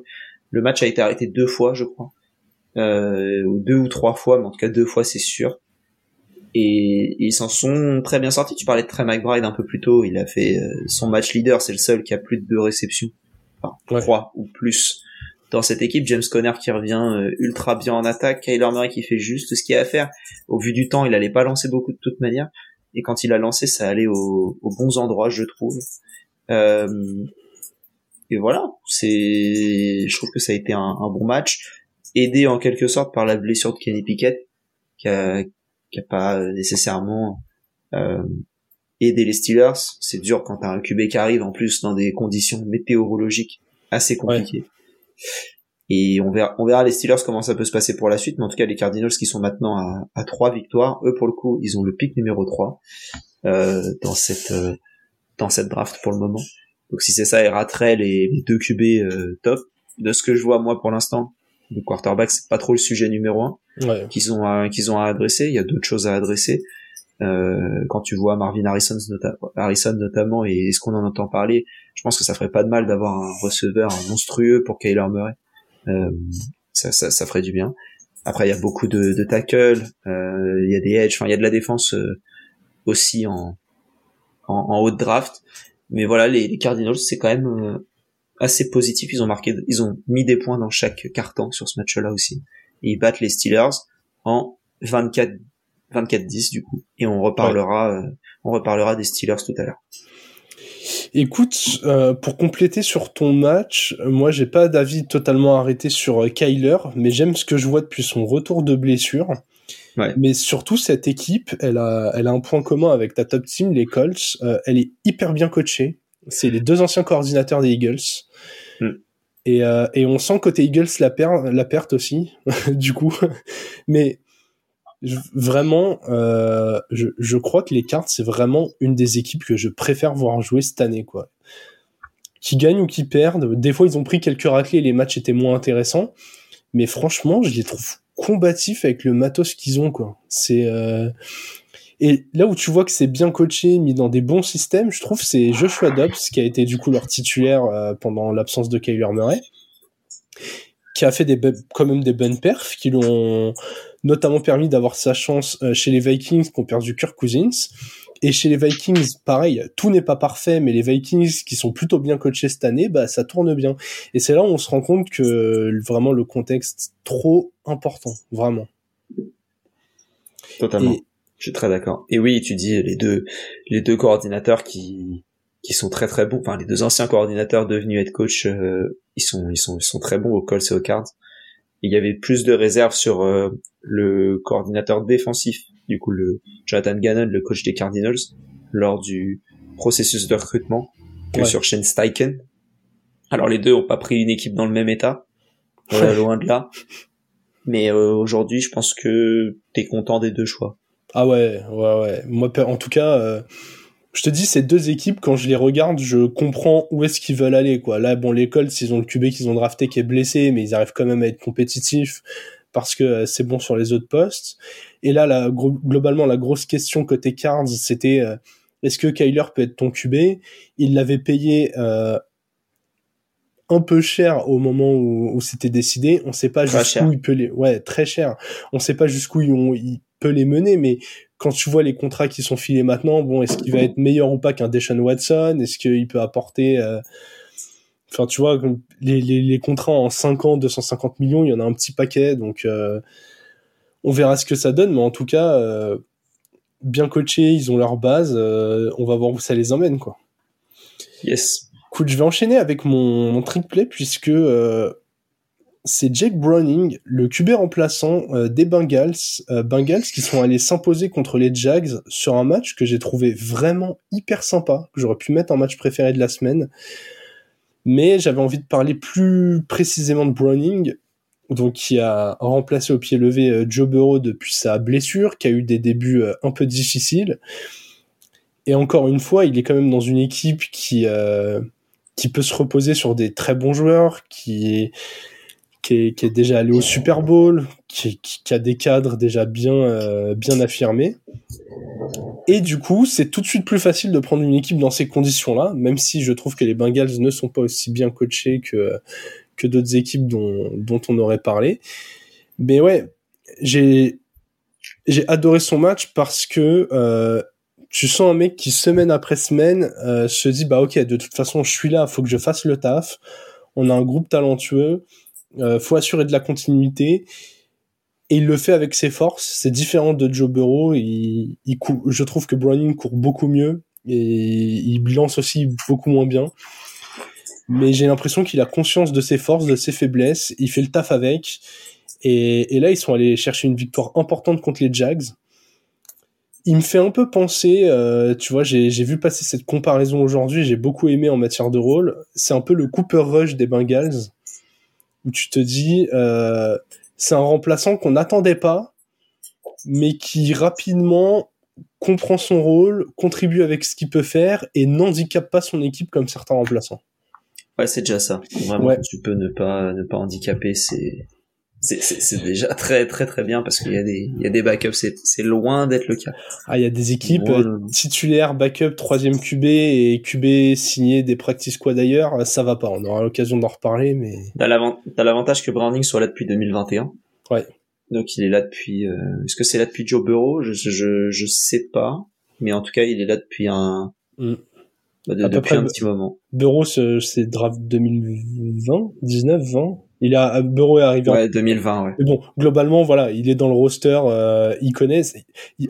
Le match a été arrêté deux fois, je crois, euh, ou deux ou trois fois, mais en tout cas deux fois c'est sûr. Et ils s'en sont très bien sortis. Tu parlais de Trey McBride un peu plus tôt. Il a fait euh, son match leader. C'est le seul qui a plus de deux réceptions, enfin Ouais. trois ou plus dans cette équipe. James Conner qui revient euh, ultra bien en attaque. Kyler Murray qui fait juste ce qu'il y a à faire. Au vu du temps, il allait pas lancer beaucoup de toute manière. Et quand il a lancé, ça allait au- aux bons endroits, je trouve. Euh, et voilà, c'est, je trouve que ça a été un, un bon match, aidé en quelque sorte par la blessure de Kenny Pickett, qui a, qui a pas nécessairement euh, aidé les Steelers. C'est dur quand t'as un QB qui arrive en plus dans des conditions météorologiques assez compliquées. Et on verra, on verra les Steelers comment ça peut se passer pour la suite, mais en tout cas les Cardinals qui sont maintenant à, à trois victoires, eux pour le coup ils ont le pic numéro 3 euh, dans cette euh, dans cette draft pour le moment. Donc si c'est ça, ils rateraient les, les deux QB euh, top. De ce que je vois moi pour l'instant, le quarterback c'est pas trop le sujet numéro un Ouais. qu'ils ont à, qu'ils ont à adresser. Il y a d'autres choses à adresser. Euh, quand tu vois Marvin Harrison, nota- Harrison notamment et ce qu'on en entend parler, je pense que ça ferait pas de mal d'avoir un receveur monstrueux pour Kyler Murray. Euh, ça, ça, ça ferait du bien. Après, il y a beaucoup de, de tackles, euh, il y a des edges, enfin il y a de la défense euh, aussi en, en, en haut de draft. Mais voilà, les, les Cardinals, c'est quand même euh, assez positif. Ils ont marqué, ils ont mis des points dans chaque carton sur ce match-là aussi. Et ils battent les Steelers en 24 24-10 du coup. Et on reparlera, euh, on reparlera des Steelers tout à l'heure. Écoute, euh, pour compléter sur ton match, moi j'ai pas d'avis totalement arrêté sur euh, Kyler, mais j'aime ce que je vois depuis son retour de blessure. Ouais. Mais surtout cette équipe, elle a, elle a un point commun avec ta top team, les Colts. Euh, elle est hyper bien coachée. C'est les deux anciens coordinateurs des Eagles. Mm. Et, euh, et on sent côté Eagles la, per la perte aussi, du coup. Mais je- vraiment, euh, je, je crois que les cartes, c'est vraiment une des équipes que je préfère voir jouer cette année, quoi. Qui gagnent ou qui perdent. Des fois, ils ont pris quelques raclés et les matchs étaient moins intéressants. Mais franchement, je les trouve combatifs avec le matos qu'ils ont, quoi. C'est, euh, et là où tu vois que c'est bien coaché, mis dans des bons systèmes, je trouve, c'est Joshua Dobbs, qui a été du coup leur titulaire euh, pendant l'absence de Kyler Murray, qui a fait des quand même des bonnes perfs, qui l'ont notamment permis d'avoir sa chance euh, chez les Vikings qui ont perdu Kirk Cousins. Et chez les Vikings, pareil, tout n'est pas parfait, mais les Vikings qui sont plutôt bien coachés cette année, bah ça tourne bien. Et c'est là où on se rend compte que vraiment le contexte trop important, vraiment. Totalement. Et, Je suis très d'accord. Et oui, tu dis les deux, les deux coordinateurs qui, qui sont très très bons. Enfin, les deux anciens coordinateurs devenus head coach, euh, ils sont, ils sont, ils sont très bons au Colts et aux Cards. Il y avait plus de réserves sur euh, le coordinateur défensif, du coup le Jonathan Gannon, le coach des Cardinals, lors du processus de recrutement que Ouais. sur Shane Steichen. Alors les deux ont pas pris une équipe dans le même état, euh, loin de là. Mais euh, aujourd'hui, je pense que t'es content des deux choix. Ah ouais, ouais, ouais. Moi, en tout cas, euh, je te dis, ces deux équipes, quand je les regarde, je comprends où est-ce qu'ils veulent aller, quoi. Là, bon, l'école, s'ils ont le QB qu'ils ont drafté qui est blessé, mais ils arrivent quand même à être compétitifs parce que euh, c'est bon sur les autres postes. Et là, la, globalement, la grosse question côté Cards, c'était euh, est-ce que Kyler peut être ton QB Il l'avait payé euh, un peu cher au moment où, c'était décidé. On sait pas jusqu'où il peut les, ouais, très cher. On sait pas jusqu'où il, il peut les mener, mais quand tu vois les contrats qui sont filés maintenant, bon, est-ce qu'il va être meilleur ou pas qu'un Deshaun Watson? Est-ce qu'il peut apporter euh, Enfin, tu vois, les, les, les, contrats en 5 ans, 250 millions, il y en a un petit paquet, donc euh, on verra ce que ça donne, mais en tout cas, euh, bien coachés, ils ont leur base, on va voir où ça les emmène, quoi. Yes. Écoute, je vais enchaîner avec mon, mon trick play, puisque c'est Jake Browning, le QB remplaçant euh, des Bengals, euh, Bengals qui sont allés s'imposer contre les Jags sur un match que j'ai trouvé vraiment hyper sympa, que j'aurais pu mettre en match préféré de la semaine. Mais j'avais envie de parler plus précisément de Browning, qui a remplacé au pied levé euh, Joe Burrow depuis sa blessure, qui a eu des débuts un peu difficiles. Et encore une fois, il est quand même dans une équipe qui qui peut se reposer sur des très bons joueurs, qui qui est, déjà allé au Super Bowl, qui, a des cadres déjà bien, euh, bien affirmés. Et du coup, c'est tout de suite plus facile de prendre une équipe dans ces conditions-là, même si je trouve que les Bengals ne sont pas aussi bien coachés que, que d'autres équipes dont, dont on aurait parlé. Mais ouais, j'ai, adoré son match parce que euh, tu sens un mec qui semaine après semaine euh, se dit bah ok de toute façon je suis là, faut que je fasse le taf. On a un groupe talentueux, euh, faut assurer de la continuité. Et il le fait avec ses forces. C'est différent de Joe Burrow. Je trouve que Browning court beaucoup mieux et il lance aussi beaucoup moins bien. Mais j'ai l'impression qu'il a conscience de ses forces, de ses faiblesses. Il fait le taf avec. Et, et là, ils sont allés chercher une victoire importante contre les Jags. Il me fait un peu penser, euh, tu vois, j'ai vu passer cette comparaison aujourd'hui, j'ai beaucoup aimé en matière de rôle. C'est un peu le Cooper Rush des Bengals où tu te dis euh, c'est un remplaçant qu'on n'attendait pas, mais qui rapidement comprend son rôle, contribue avec ce qu'il peut faire et n'handicape pas son équipe comme certains remplaçants. Ouais, c'est déjà ça. Vraiment, tu peux ne pas ne pas handicaper, c'est c'est déjà très très très bien parce qu'il y a des il y a des backups. C'est loin d'être le cas. Ah il y a des équipes euh, titulaires backup troisième QB et QB signé des practice quoi d'ailleurs ça va pas. On aura l'occasion d'en reparler mais t'as l'avantage que Browning soit là depuis 2021 ouais. Donc il est là depuis euh, est-ce que c'est là depuis Joe Burrow? Je, je je sais pas. Mais en tout cas il est là depuis un mm. bah, depuis un petit moment. Burrow c'est draft 2020 19 20 il a Burrow est arrivé ouais, en 2020 ouais. Mais bon, globalement voilà, il est dans le roster, euh, il connaît.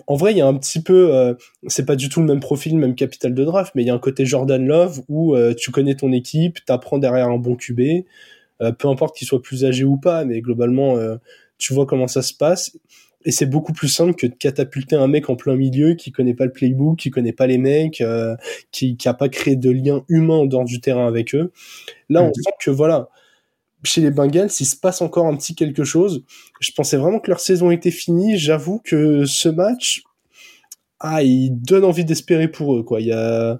En vrai, il y a un petit peu, euh, c'est pas du tout le même profil, même capital de draft, mais il y a un côté Jordan Love où euh, tu connais ton équipe, t'apprends derrière un bon QB, euh, peu importe qu'il soit plus âgé ou pas, mais globalement tu vois comment ça se passe. Et c'est beaucoup plus simple que de catapulter un mec en plein milieu qui connaît pas le playbook, qui connaît pas les mecs, qui, qui a pas créé de lien humain en dehors du terrain avec eux. Là, on mhm. sent que voilà, chez les Bengals, il se passe encore un petit quelque chose. Je pensais vraiment que leur saison était finie. J'avoue que ce match, ah, il donne envie d'espérer pour eux, quoi. Il y a,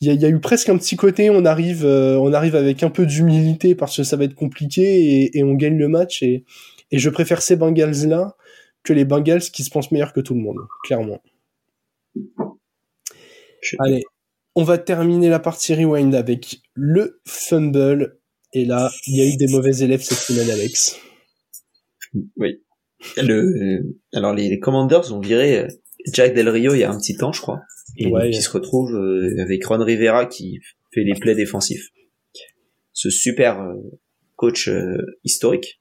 il y a, eu presque un petit côté, on arrive, euh, on arrive avec un peu d'humilité parce que ça va être compliqué et, on gagne le match et, et je préfère ces Bengals là que les Bengals qui se pensent meilleurs que tout le monde, clairement. Allez, on va terminer la partie rewind avec le fumble et là, il y a eu des mauvais élèves cette semaine, Alex. Oui. Le, alors les, Commanders ont viré euh, Jack Del Rio il y a un petit temps, je crois. Et ouais, il se retrouve euh, avec Ron Rivera qui fait les plays défensifs. Ce super euh, coach historique.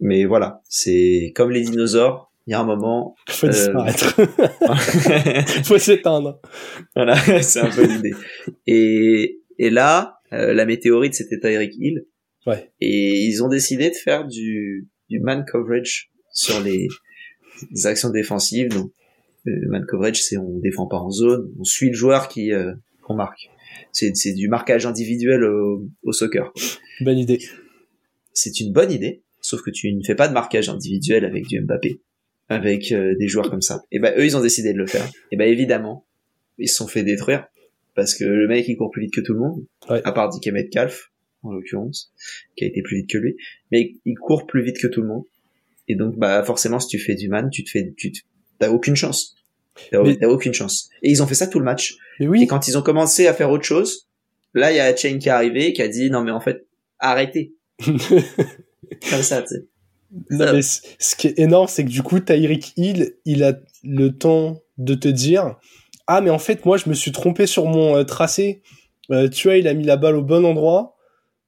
mais voilà, c'est comme les dinosaures. Il y a un moment. Faut disparaître. Faut s'éteindre. Voilà, c'est un peu l'idée. Et et là, euh, la météorite, c'était Tyreek Hill. Ouais. Et ils ont décidé de faire du, du man coverage sur les, actions défensives. Donc, le man coverage, c'est on défend pas en zone, on suit le joueur qui euh, qu'on marque. C'est, c'est du marquage individuel au, au soccer. Bonne idée. C'est une bonne idée. sauf que tu ne fais pas de marquage individuel avec du Mbappé, avec euh, des joueurs comme ça. Et ben eux, ils ont décidé de le faire. Et ben évidemment, ils se sont fait détruire parce que le mec il court plus vite que tout le monde, Ouais. à part Dick Metcalf en l'occurrence, qui a été plus vite que lui, mais il court plus vite que tout le monde. Et donc bah forcément si tu fais du man, tu te fais, tu te- t'as aucune chance. T'as Mais- aucune chance. Et ils ont fait ça tout le match. Mais Et oui, quand ils ont commencé à faire autre chose, là il y a Chain qui est arrivé, qui a dit non mais en fait arrêtez comme ça. tu sais. Non, mais ce qui est énorme, c'est que du coup, Tyreek Hill, il a le temps de te dire Ah, mais en fait, moi, je me suis trompé sur mon euh, tracé. Euh, tu vois, il a mis la balle au bon endroit.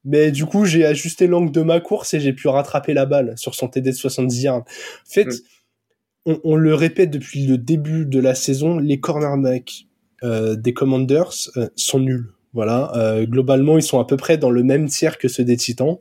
Mais du coup, j'ai ajusté l'angle de ma course et j'ai pu rattraper la balle sur son TD de 70 yards. En fait, Mm. on, on le répète depuis le début de la saison, les cornerbacks euh, des Commanders euh, sont nuls. Voilà, globalement, ils sont à peu près dans le même tiers que ceux des Titans.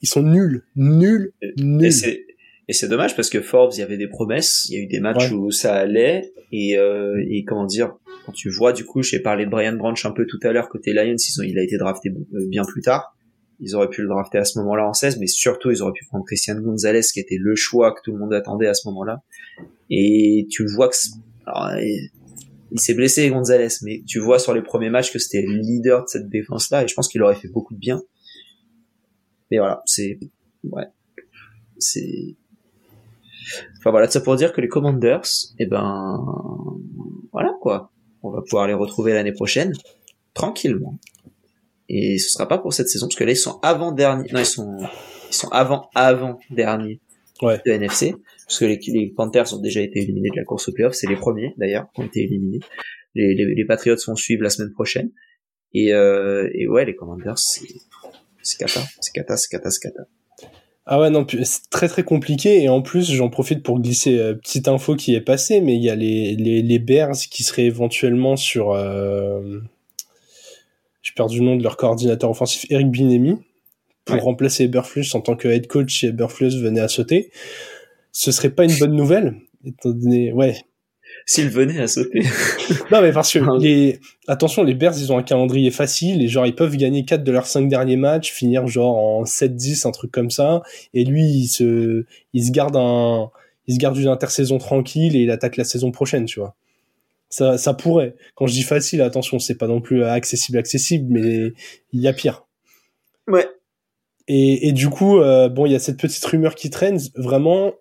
Ils sont nuls, nuls, nuls. Et et c'est dommage parce que Forbes, il y avait des promesses, il y a eu des matchs Ouais. où ça allait et euh, et comment dire quand tu vois du coup, j'ai parlé de Brian Branch un peu tout à l'heure côté Lions, ils ont, il a été drafté euh, bien plus tard. Ils auraient pu le drafter à ce moment-là en 16, mais surtout ils auraient pu prendre Christian Gonzalez qui était le choix que tout le monde attendait à ce moment-là. Et tu vois que alors, il, il s'est blessé Gonzalez, mais tu vois sur les premiers matchs que c'était le leader de cette défense-là et je pense qu'il aurait fait beaucoup de bien. Mais voilà, c'est ouais, c'est Enfin voilà, ça pour dire que les Commanders, eh ben voilà quoi. On va pouvoir les retrouver l'année prochaine tranquillement. Et ce sera pas pour cette saison parce que là ils sont avant dernier. Non, ils sont ils sont avant avant dernier Ouais. de NFC parce que les, les Panthers ont déjà été éliminés de la course au playoff, c'est les premiers d'ailleurs qui ont été éliminés. Les, les, les Patriots vont suivre la semaine prochaine. Et, euh, et ouais, les Commanders, c'est c'est cata, c'est cata, c'est cata, c'est cata. Ah ouais, non, c'est très très compliqué. Et en plus, j'en profite pour glisser euh, petite info qui est passée, mais il y a les, les, les Bears qui seraient éventuellement sur... Euh... Je perds du nom de leur coordinateur offensif, Eric Binemi, pour Ouais. remplacer Eberflus en tant que head coach si Eberflus venait à sauter. Ce serait pas une bonne nouvelle, étant donné... Ouais, S'ils venaient à sauter. Non, mais parce que les, attention, les Bears, ils ont un calendrier facile et genre, ils peuvent gagner 4 de leurs 5 derniers matchs, finir genre en 7-10, un truc comme ça. Et lui, il se, il se garde un, il se garde une intersaison tranquille et il attaque la saison prochaine, tu vois. Ça, ça pourrait. Quand je dis facile, attention, c'est pas non plus accessible, accessible, mais il y a pire. Ouais. Et, et du coup, euh, bon, il y a cette petite rumeur qui traîne. Vraiment,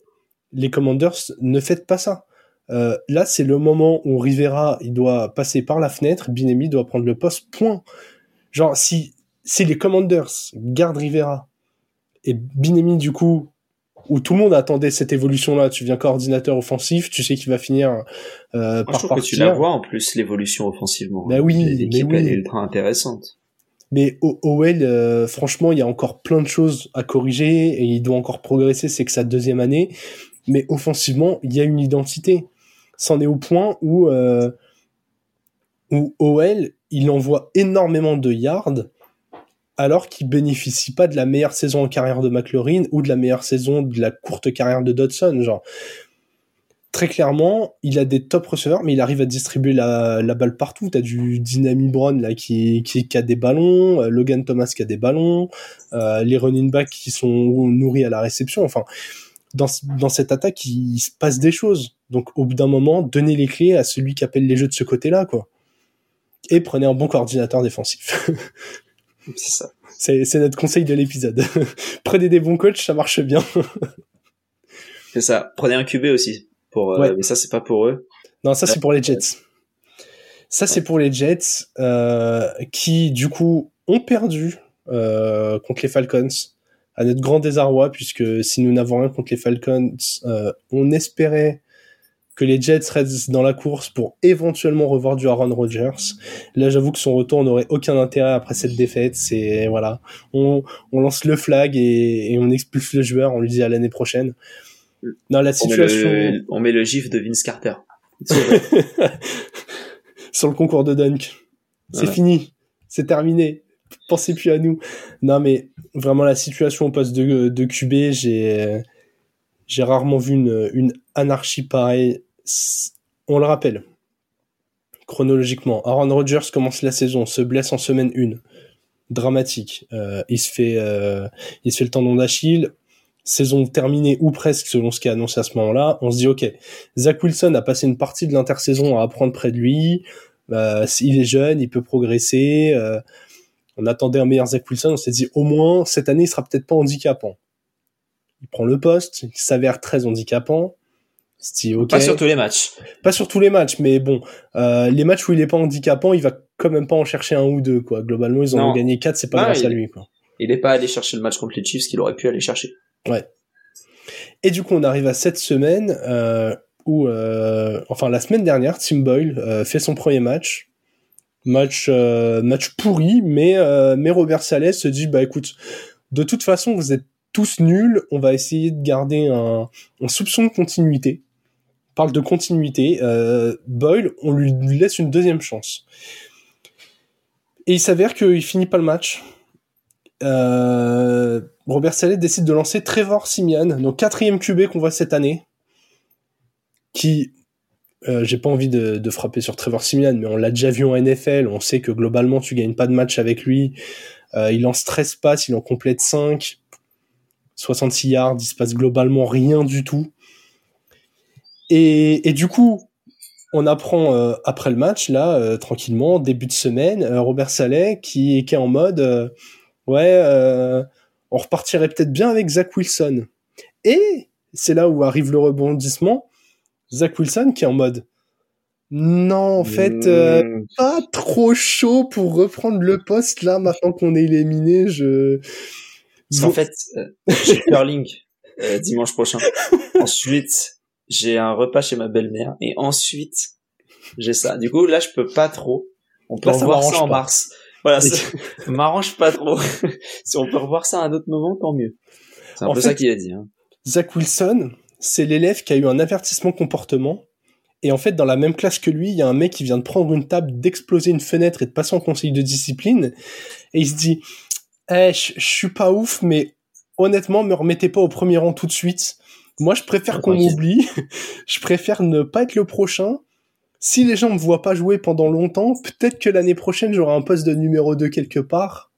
les Commanders, ne faites pas ça. Euh, là, c'est le moment où Rivera, il doit passer par la fenêtre, Binemi doit prendre le poste, point. Genre, si, si les Commanders gardent Rivera et Binemi, du coup, où tout le monde attendait cette évolution-là, tu viens coordinateur offensif, tu sais qu'il va finir euh, Moi, je par trouve que tu la vois en plus l'évolution offensivement. Bah oui, l'équipe mais oui. est ultra intéressante. Mais O- Owell, euh, franchement, il y a encore plein de choses à corriger et il doit encore progresser. C'est que sa deuxième année, mais offensivement, il y a une identité. C'en est au point où euh, où il envoie énormément de yards alors qu'il bénéficie pas de la meilleure saison en carrière de McLaurin ou de la meilleure saison de la courte carrière de Dodson. Très clairement, il a des top receveurs, mais il arrive à distribuer la, balle partout. T'as du Dynami Brown qui, qui a des ballons, euh, Logan Thomas qui a des ballons, euh, les running backs qui sont nourris à la réception. Enfin, dans, dans cette attaque, il, se passe des choses. Donc, au bout d'un moment, donnez les clés à celui qui appelle les jeux de ce côté-là, quoi. Et prenez un bon coordinateur défensif. C'est ça. c'est, notre conseil de l'épisode. prenez des bons coachs, ça marche bien. C'est ça. Prenez un QB aussi. Pour, euh. Mais ça, c'est pas pour eux. Non, ça c'est pour les Jets. Ça c'est pour les Jets euh, qui du coup ont perdu euh, contre les Falcons à notre grand désarroi puisque si nous n'avons rien contre les Falcons, euh, on espérait que les Jets restent dans la course pour éventuellement revoir du Aaron Rodgers. Là, j'avoue que son retour n'aurait aucun intérêt après cette défaite. C'est voilà, on, on lance le flag et, et on expulse le joueur. On lui dit à l'année prochaine. Non, la On met, situation le, on met le gif de Vince Carter. sur le concours de dunk. C'est Ouais. fini, c'est terminé. Pensez plus à nous. Non, mais vraiment la situation au poste de, de QB, j'ai rarement vu une, une anarchie pareille. On le rappelle chronologiquement. Aaron Rodgers commence la saison, se blesse en semaine 1. Dramatique. Euh, il se fait euh, il se fait le tendon d'Achille. saison terminée ou presque selon ce qui est annoncé à ce moment-là, on se dit ok, Zach Wilson a passé une partie de l'intersaison à apprendre près de lui, euh, il est jeune, il peut progresser. On attendait un meilleur Zach Wilson, on s'est dit au moins cette année il sera peut-être pas handicapant. Il prend le poste, il s'avère très handicapant. Dit, Pas sur tous les matchs. Pas sur tous les matchs, mais bon, euh, les matchs où il est pas handicapant, il va quand même pas en chercher un ou deux, quoi. Globalement, ils en ont gagné quatre, c'est pas grâce à lui, quoi. Il est pas allé chercher le match contre les Chiefs qu'il aurait pu aller chercher. Ouais. Et du coup, on arrive à cette semaine euh, où, euh, enfin, la semaine dernière, Tim Boyle fait son premier match. Match, euh, match pourri, mais, euh, mais Robert Saleh se dit, bah écoute, de toute façon, vous êtes tous nuls, on va essayer de garder un, soupçon de continuité parle de continuité. Euh, Boyle, on lui laisse une deuxième chance. Et il s'avère qu'il finit pas le match. Robert Saleh décide de lancer Trevor Simian, donc quatrième QB qu'on voit cette année, qui, euh, j'ai pas envie de, frapper sur Trevor Simian, mais on l'a déjà vu en NFL, on sait que globalement tu gagnes pas de match avec lui, euh, il lance 13 passes, il en complète 5, 66 yards, il se passe globalement rien du tout. Et, du coup, on apprend euh, après le match, là, tranquillement, début de semaine, Robert Saleh qui, est en mode, ouais, on repartirait peut-être bien avec Zach Wilson. Et c'est là où arrive le rebondissement. Zach Wilson qui est en mode, non, en fait, mmh. pas trop chaud pour reprendre le poste là maintenant qu'on est éliminé. Je. Parce qu'en fait, j'ai curling dimanche prochain. Ensuite, j'ai un repas chez ma belle-mère et ensuite j'ai ça. Du coup, là, je peux pas trop. On peut revoir ça en pas. mars. Voilà, ça m'arrange pas trop. si on peut revoir ça à un autre moment, tant mieux. C'est un en peu fait, ça qu'il a dit. Hein. Zach Wilson, c'est l'élève qui a eu un avertissement comportement. Et en fait, dans la même classe que lui, il y a un mec qui vient de prendre une table, d'exploser une fenêtre et de passer en conseil de discipline. Et il se dit, eh, je suis pas ouf, mais honnêtement, me remettez pas au premier rang tout de suite. Moi, je préfère qu'on m'oublie. je préfère ne pas être le prochain. Si les gens me voient pas jouer pendant longtemps, peut-être que l'année prochaine, j'aurai un poste de numéro 2 quelque part.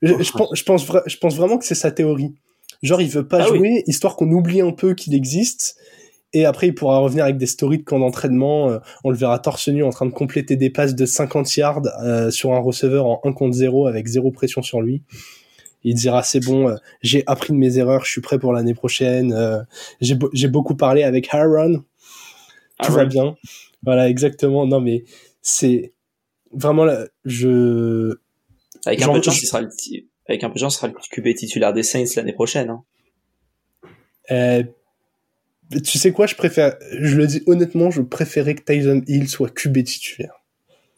Je, je, pense, je, pense, je pense vraiment que c'est sa théorie. Genre, il veut pas ah jouer, oui. histoire qu'on oublie un peu qu'il existe. Et après, il pourra revenir avec des stories de camp d'entraînement. Euh, on le verra torse nu en train de compléter des passes de 50 yards euh, sur un receveur en 1 contre 0 avec zéro pression sur lui il dira c'est bon, euh, j'ai appris de mes erreurs, je suis prêt pour l'année prochaine. Euh, j'ai beaucoup parlé avec Aaron, tout va bien. Voilà, exactement. Non mais c'est vraiment là, je avec un peu de chance, il sera le avec un peu de chance, sera le QB titulaire des Saints l'année prochaine. Hein. Euh, tu sais quoi, je préfère, je le dis honnêtement, je préférais que Tyson Hill soit QB titulaire.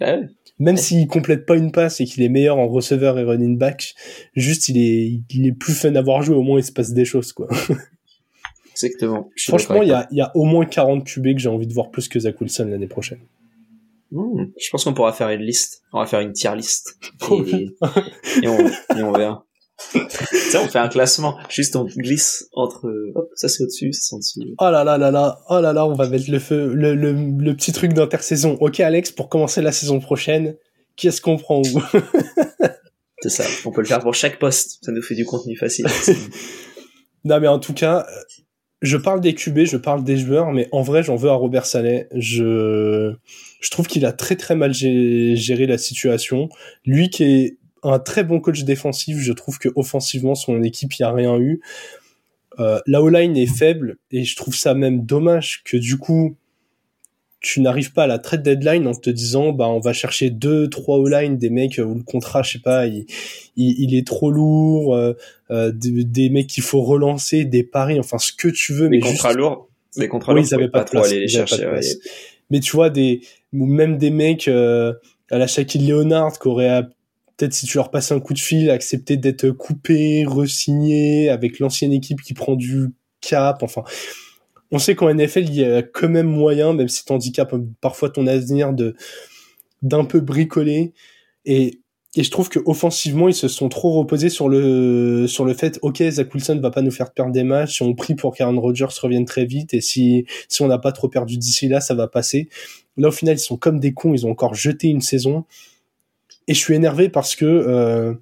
Ouais même s'il complète pas une passe et qu'il est meilleur en receveur et running back, juste il est, il est plus fun à voir jouer, au moins il se passe des choses, quoi. Exactement. Franchement, il y a, y a au moins 40 QB que j'ai envie de voir plus que Zach Wilson l'année prochaine. Mmh, je pense qu'on pourra faire une liste. On va faire une tier list. Et, et, on, et on verra. ça, on fait un classement. Juste, on glisse entre, hop, ça c'est au-dessus, ça c'est en dessous. Oh là là là là, oh là là, on va mettre le feu, le, le, le petit truc d'intersaison. Ok, Alex, pour commencer la saison prochaine, qui est-ce qu'on prend où? c'est ça. On peut le faire pour chaque poste. Ça nous fait du contenu facile. non, mais en tout cas, je parle des QB, je parle des joueurs, mais en vrai, j'en veux à Robert Saleh. Je, je trouve qu'il a très très mal géré la situation. Lui qui est un très bon coach défensif. Je trouve que offensivement, son équipe, il n'y a rien eu. Euh, la O-line est faible et je trouve ça même dommage que du coup, tu n'arrives pas à la trade deadline en te disant bah on va chercher deux trois O-line des mecs où le contrat je sais pas il, il, il est trop lourd euh, euh, des, des, mecs qu'il faut relancer des paris enfin ce que tu veux mais contrats juste... lourds des contrats oui, lourds ils avaient pas, de place, aller les chercher ouais. Mais tu vois des ou même des mecs euh, à la Shaquille Leonard qui auraient peut-être si tu leur passes un coup de fil, accepter d'être coupé, resigné avec l'ancienne équipe qui prend du cap. Enfin, on sait qu'en NFL, il y a quand même moyen, même si handicapes parfois ton avenir, de d'un peu bricoler. Et, et je trouve que offensivement, ils se sont trop reposés sur le sur le fait, ok, Zach Wilson va pas nous faire perdre des matchs. On prie pour qu'Aaron Rodgers revienne très vite. Et si si on n'a pas trop perdu d'ici là, ça va passer. Là, au final, ils sont comme des cons. Ils ont encore jeté une saison. Et je suis énervé parce que euh,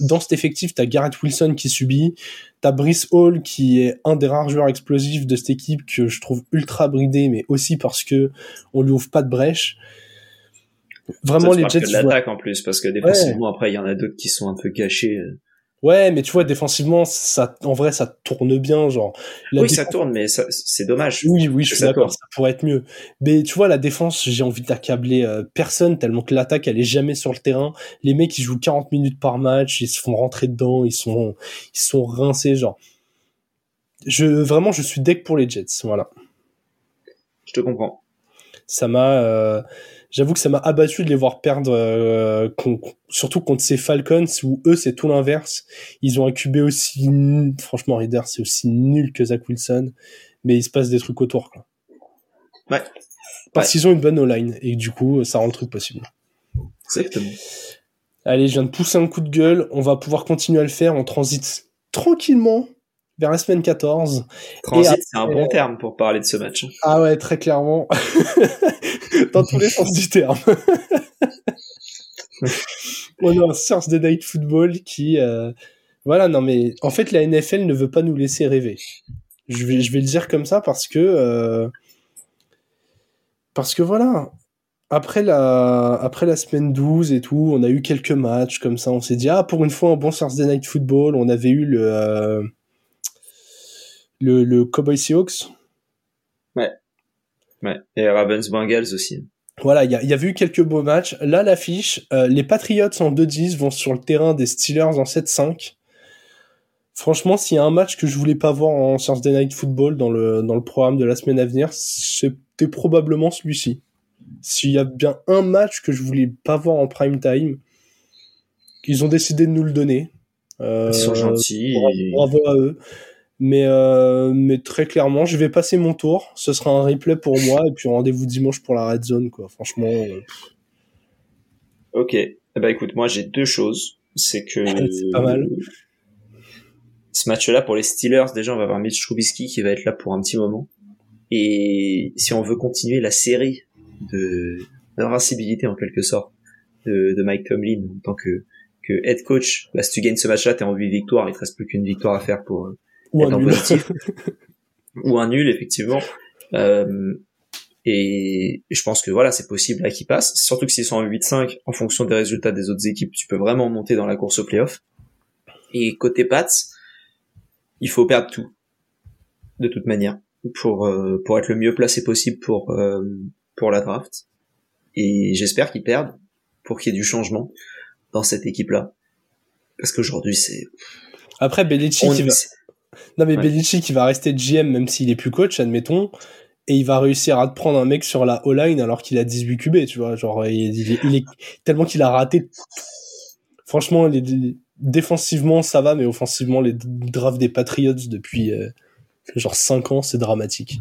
dans cet effectif, t'as Garrett Wilson qui subit, t'as Brice Hall qui est un des rares joueurs explosifs de cette équipe que je trouve ultra bridé, mais aussi parce que on lui ouvre pas de brèche. Vraiment, les Jets. l'attaque en plus, parce que défensivement, après, il y en a d'autres qui sont un peu cachés. Ouais, mais tu vois, défensivement, ça, en vrai, ça tourne bien, genre. oui, ça tourne, mais c'est dommage. Oui, oui, je suis d'accord, ça pourrait être mieux. Mais tu vois, la défense, j'ai envie d'accabler euh, personne tellement que l'attaque, elle est jamais sur le terrain. Les mecs, ils jouent 40 minutes par match, ils se font rentrer dedans, ils sont, ils sont rincés, genre. Je, vraiment, je suis deck pour les Jets, voilà. Je te comprends. Ça m'a, euh, j'avoue que ça m'a abattu de les voir perdre, euh, surtout contre ces Falcons où eux c'est tout l'inverse. Ils ont un QB aussi, franchement Reader c'est aussi nul que Zach Wilson, mais il se passe des trucs autour. Quoi. Ouais. Parce qu'ils ont une bonne O-line et du coup ça rend le truc possible. Exactement. Allez, je viens de pousser un coup de gueule. On va pouvoir continuer à le faire. On transite tranquillement vers la semaine 14. Transit, c'est un bon terme pour parler de ce match. Ah ouais, très clairement. Dans tous les sens du terme. On a un Thursday Night Football qui... Euh... Voilà, non mais en fait la NFL ne veut pas nous laisser rêver. Je vais, je vais le dire comme ça parce que... Euh... Parce que voilà, après la, après la semaine 12 et tout, on a eu quelques matchs comme ça. On s'est dit, ah, pour une fois, un bon Thursday Night Football. On avait eu le, euh, le, le Cowboy Seahawks? Ouais. Ouais. Et Ravens Bengals aussi. Voilà, il y, y, avait eu quelques beaux matchs. Là, l'affiche, euh, les Patriots en 2-10 vont sur le terrain des Steelers en 7-5. Franchement, s'il y a un match que je voulais pas voir en Thursday Night Football dans le, dans le programme de la semaine à venir, c'était probablement celui-ci. S'il y a bien un match que je voulais pas voir en prime time, ils ont décidé de nous le donner. Euh, ils sont gentils. Bravo, bravo à eux. Mais, euh, mais très clairement, je vais passer mon tour. Ce sera un replay pour moi. Et puis rendez-vous dimanche pour la red zone, quoi. Franchement. Euh, ok. Ben, écoute, moi, j'ai deux choses. C'est que. C'est pas mal. Ce match-là, pour les Steelers, déjà, on va avoir Mitch Trubisky qui va être là pour un petit moment. Et si on veut continuer la série de d'invincibilité en quelque sorte de, de Mike Tomlin en tant que que head coach, bah, si tu gagnes ce match-là, t'es en 8 victoires, il te reste plus qu'une victoire à faire pour ou un nul. ou un nul effectivement. Euh, et je pense que voilà, c'est possible là qu'ils passent. Surtout que s'ils sont en 8-5, en fonction des résultats des autres équipes, tu peux vraiment monter dans la course au playoff. Et côté Pats, il faut perdre tout, de toute manière, pour euh, pour être le mieux placé possible pour euh, pour la draft. Et j'espère qu'ils perdent pour qu'il y ait du changement dans cette équipe-là, parce qu'aujourd'hui c'est. Après Belichick, il va non mais ouais. Belichick il va rester GM même s'il est plus coach, admettons, et il va réussir à te prendre un mec sur la O-line alors qu'il a 18 QB, tu vois, genre il, il, il est tellement qu'il a raté. Franchement, les, défensivement ça va, mais offensivement les drafts des Patriots depuis euh, genre 5 ans, c'est dramatique.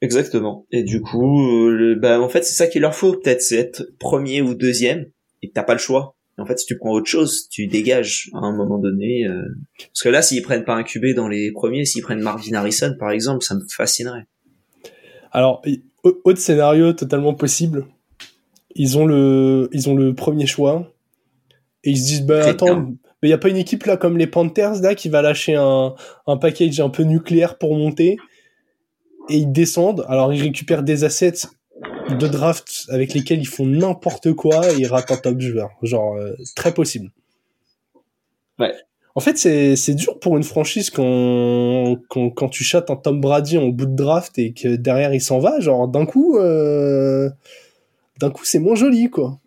Exactement. Et du coup, euh, le, bah en fait c'est ça qu'il leur faut peut-être, c'est être premier ou deuxième, et t'as pas le choix en fait, si tu prends autre chose, tu dégages à un moment donné. Euh... Parce que là, s'ils prennent pas un QB dans les premiers, s'ils prennent Marvin Harrison, par exemple, ça me fascinerait. Alors, autre scénario totalement possible. Ils ont le, ils ont le premier choix et ils se disent, bah attends, mais y a pas une équipe là comme les Panthers là qui va lâcher un, un package un peu nucléaire pour monter et ils descendent. Alors ils récupèrent des assets de draft avec lesquels ils font n'importe quoi et ils ratent un top joueur. Genre, euh, très possible. Ouais. En fait, c'est, c'est dur pour une franchise quand, quand, quand tu chattes un Tom Brady en bout de draft et que derrière il s'en va. Genre, d'un coup, euh, d'un coup, c'est moins joli, quoi.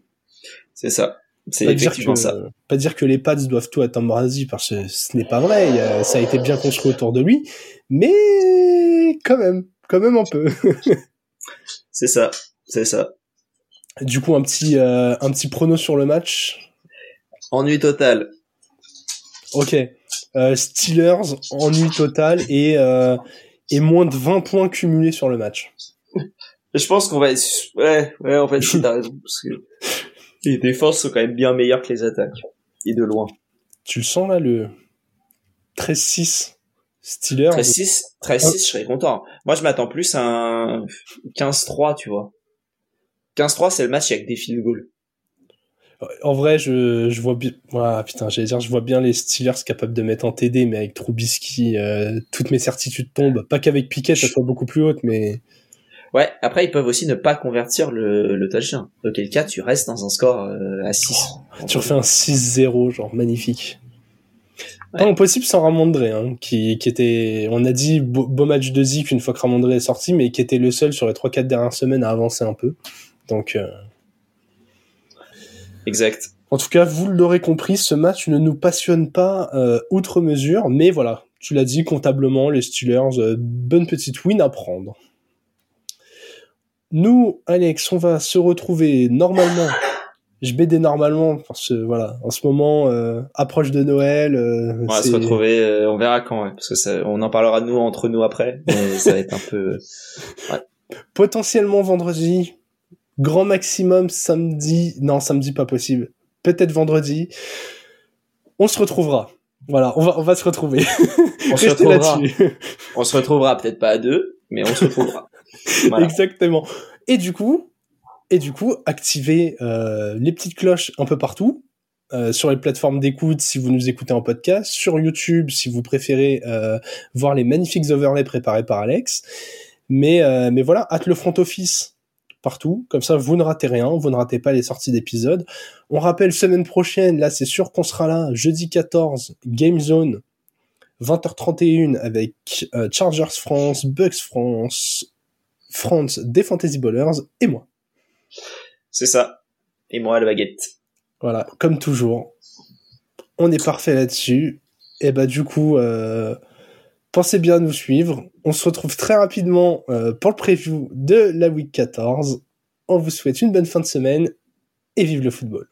C'est ça. C'est effectivement que, ça. Pas dire que les Pats doivent tout à Tom Brady parce que ce n'est pas vrai. A, ça a été bien construit autour de lui. Mais, quand même, quand même un peu. C'est ça, c'est ça. Du coup, un petit, euh, un petit prono sur le match? Ennui total. Ok. Euh, Steelers, ennui total et, euh, et moins de 20 points cumulés sur le match. Je pense qu'on va être... Ouais, ouais, en fait, t'as raison. Parce que les défenses sont quand même bien meilleures que les attaques. Et de loin. Tu le sens là, le 13-6 Steelers. 13-6, 13-6, je serais content. Moi, je m'attends plus à un 15-3, tu vois. 15-3, c'est le match avec des field goals. En vrai, je, je vois bien. Ah, putain, j'allais dire, je vois bien les Steelers capables de mettre en TD, mais avec Trubisky, euh, toutes mes certitudes tombent. Pas qu'avec Piquet, ça soit beaucoup plus haute, mais. Ouais, après, ils peuvent aussi ne pas convertir le, le touchdown. Auquel cas, tu restes dans un score euh, à 6. Tu refais un 6-0, genre magnifique. Pas impossible sans Ramondre, hein, qui, qui était, on a dit beau, beau match de Zik une fois que Ramondre est sorti, mais qui était le seul sur les 3-4 dernières semaines à avancer un peu. Donc, euh, Exact. en tout cas, vous l'aurez compris, ce match ne nous passionne pas euh, outre mesure, mais voilà, tu l'as dit comptablement, les Steelers, euh, bonne petite win à prendre. Nous, Alex, on va se retrouver normalement. Je des normalement parce que voilà, en ce moment, euh, approche de Noël. euh, On va se retrouver, euh, on verra quand, ouais, parce que ça, on en parlera de nous entre nous après, mais ça va être un peu. potentiellement vendredi, grand maximum samedi. Non, samedi pas possible. Peut-être vendredi. On se retrouvera. Voilà, on va on va se retrouver. On se retrouvera. On se retrouvera peut-être pas à deux, mais on se retrouvera. Voilà. Exactement. Et du coup, et du coup, activez euh, les petites cloches un peu partout. euh, sur les plateformes d'écoute si vous nous écoutez en podcast, sur YouTube si vous préférez euh, voir les magnifiques overlays préparés par Alex. Mais, mais voilà, hâte le front office partout, comme ça vous ne ratez rien, vous ne ratez pas les sorties d'épisodes. On rappelle semaine prochaine, là c'est sûr qu'on sera là, jeudi 14, Game Zone, 20h31 avec Chargers France, Bucks France, France des Fantasy Ballers et moi. C'est ça. Et moi, la baguette. Voilà, comme toujours. On est parfait là-dessus. Et bah du coup, euh, pensez bien à nous suivre. On se retrouve très rapidement euh, pour le preview de la Week 14. On vous souhaite une bonne fin de semaine et vive le football.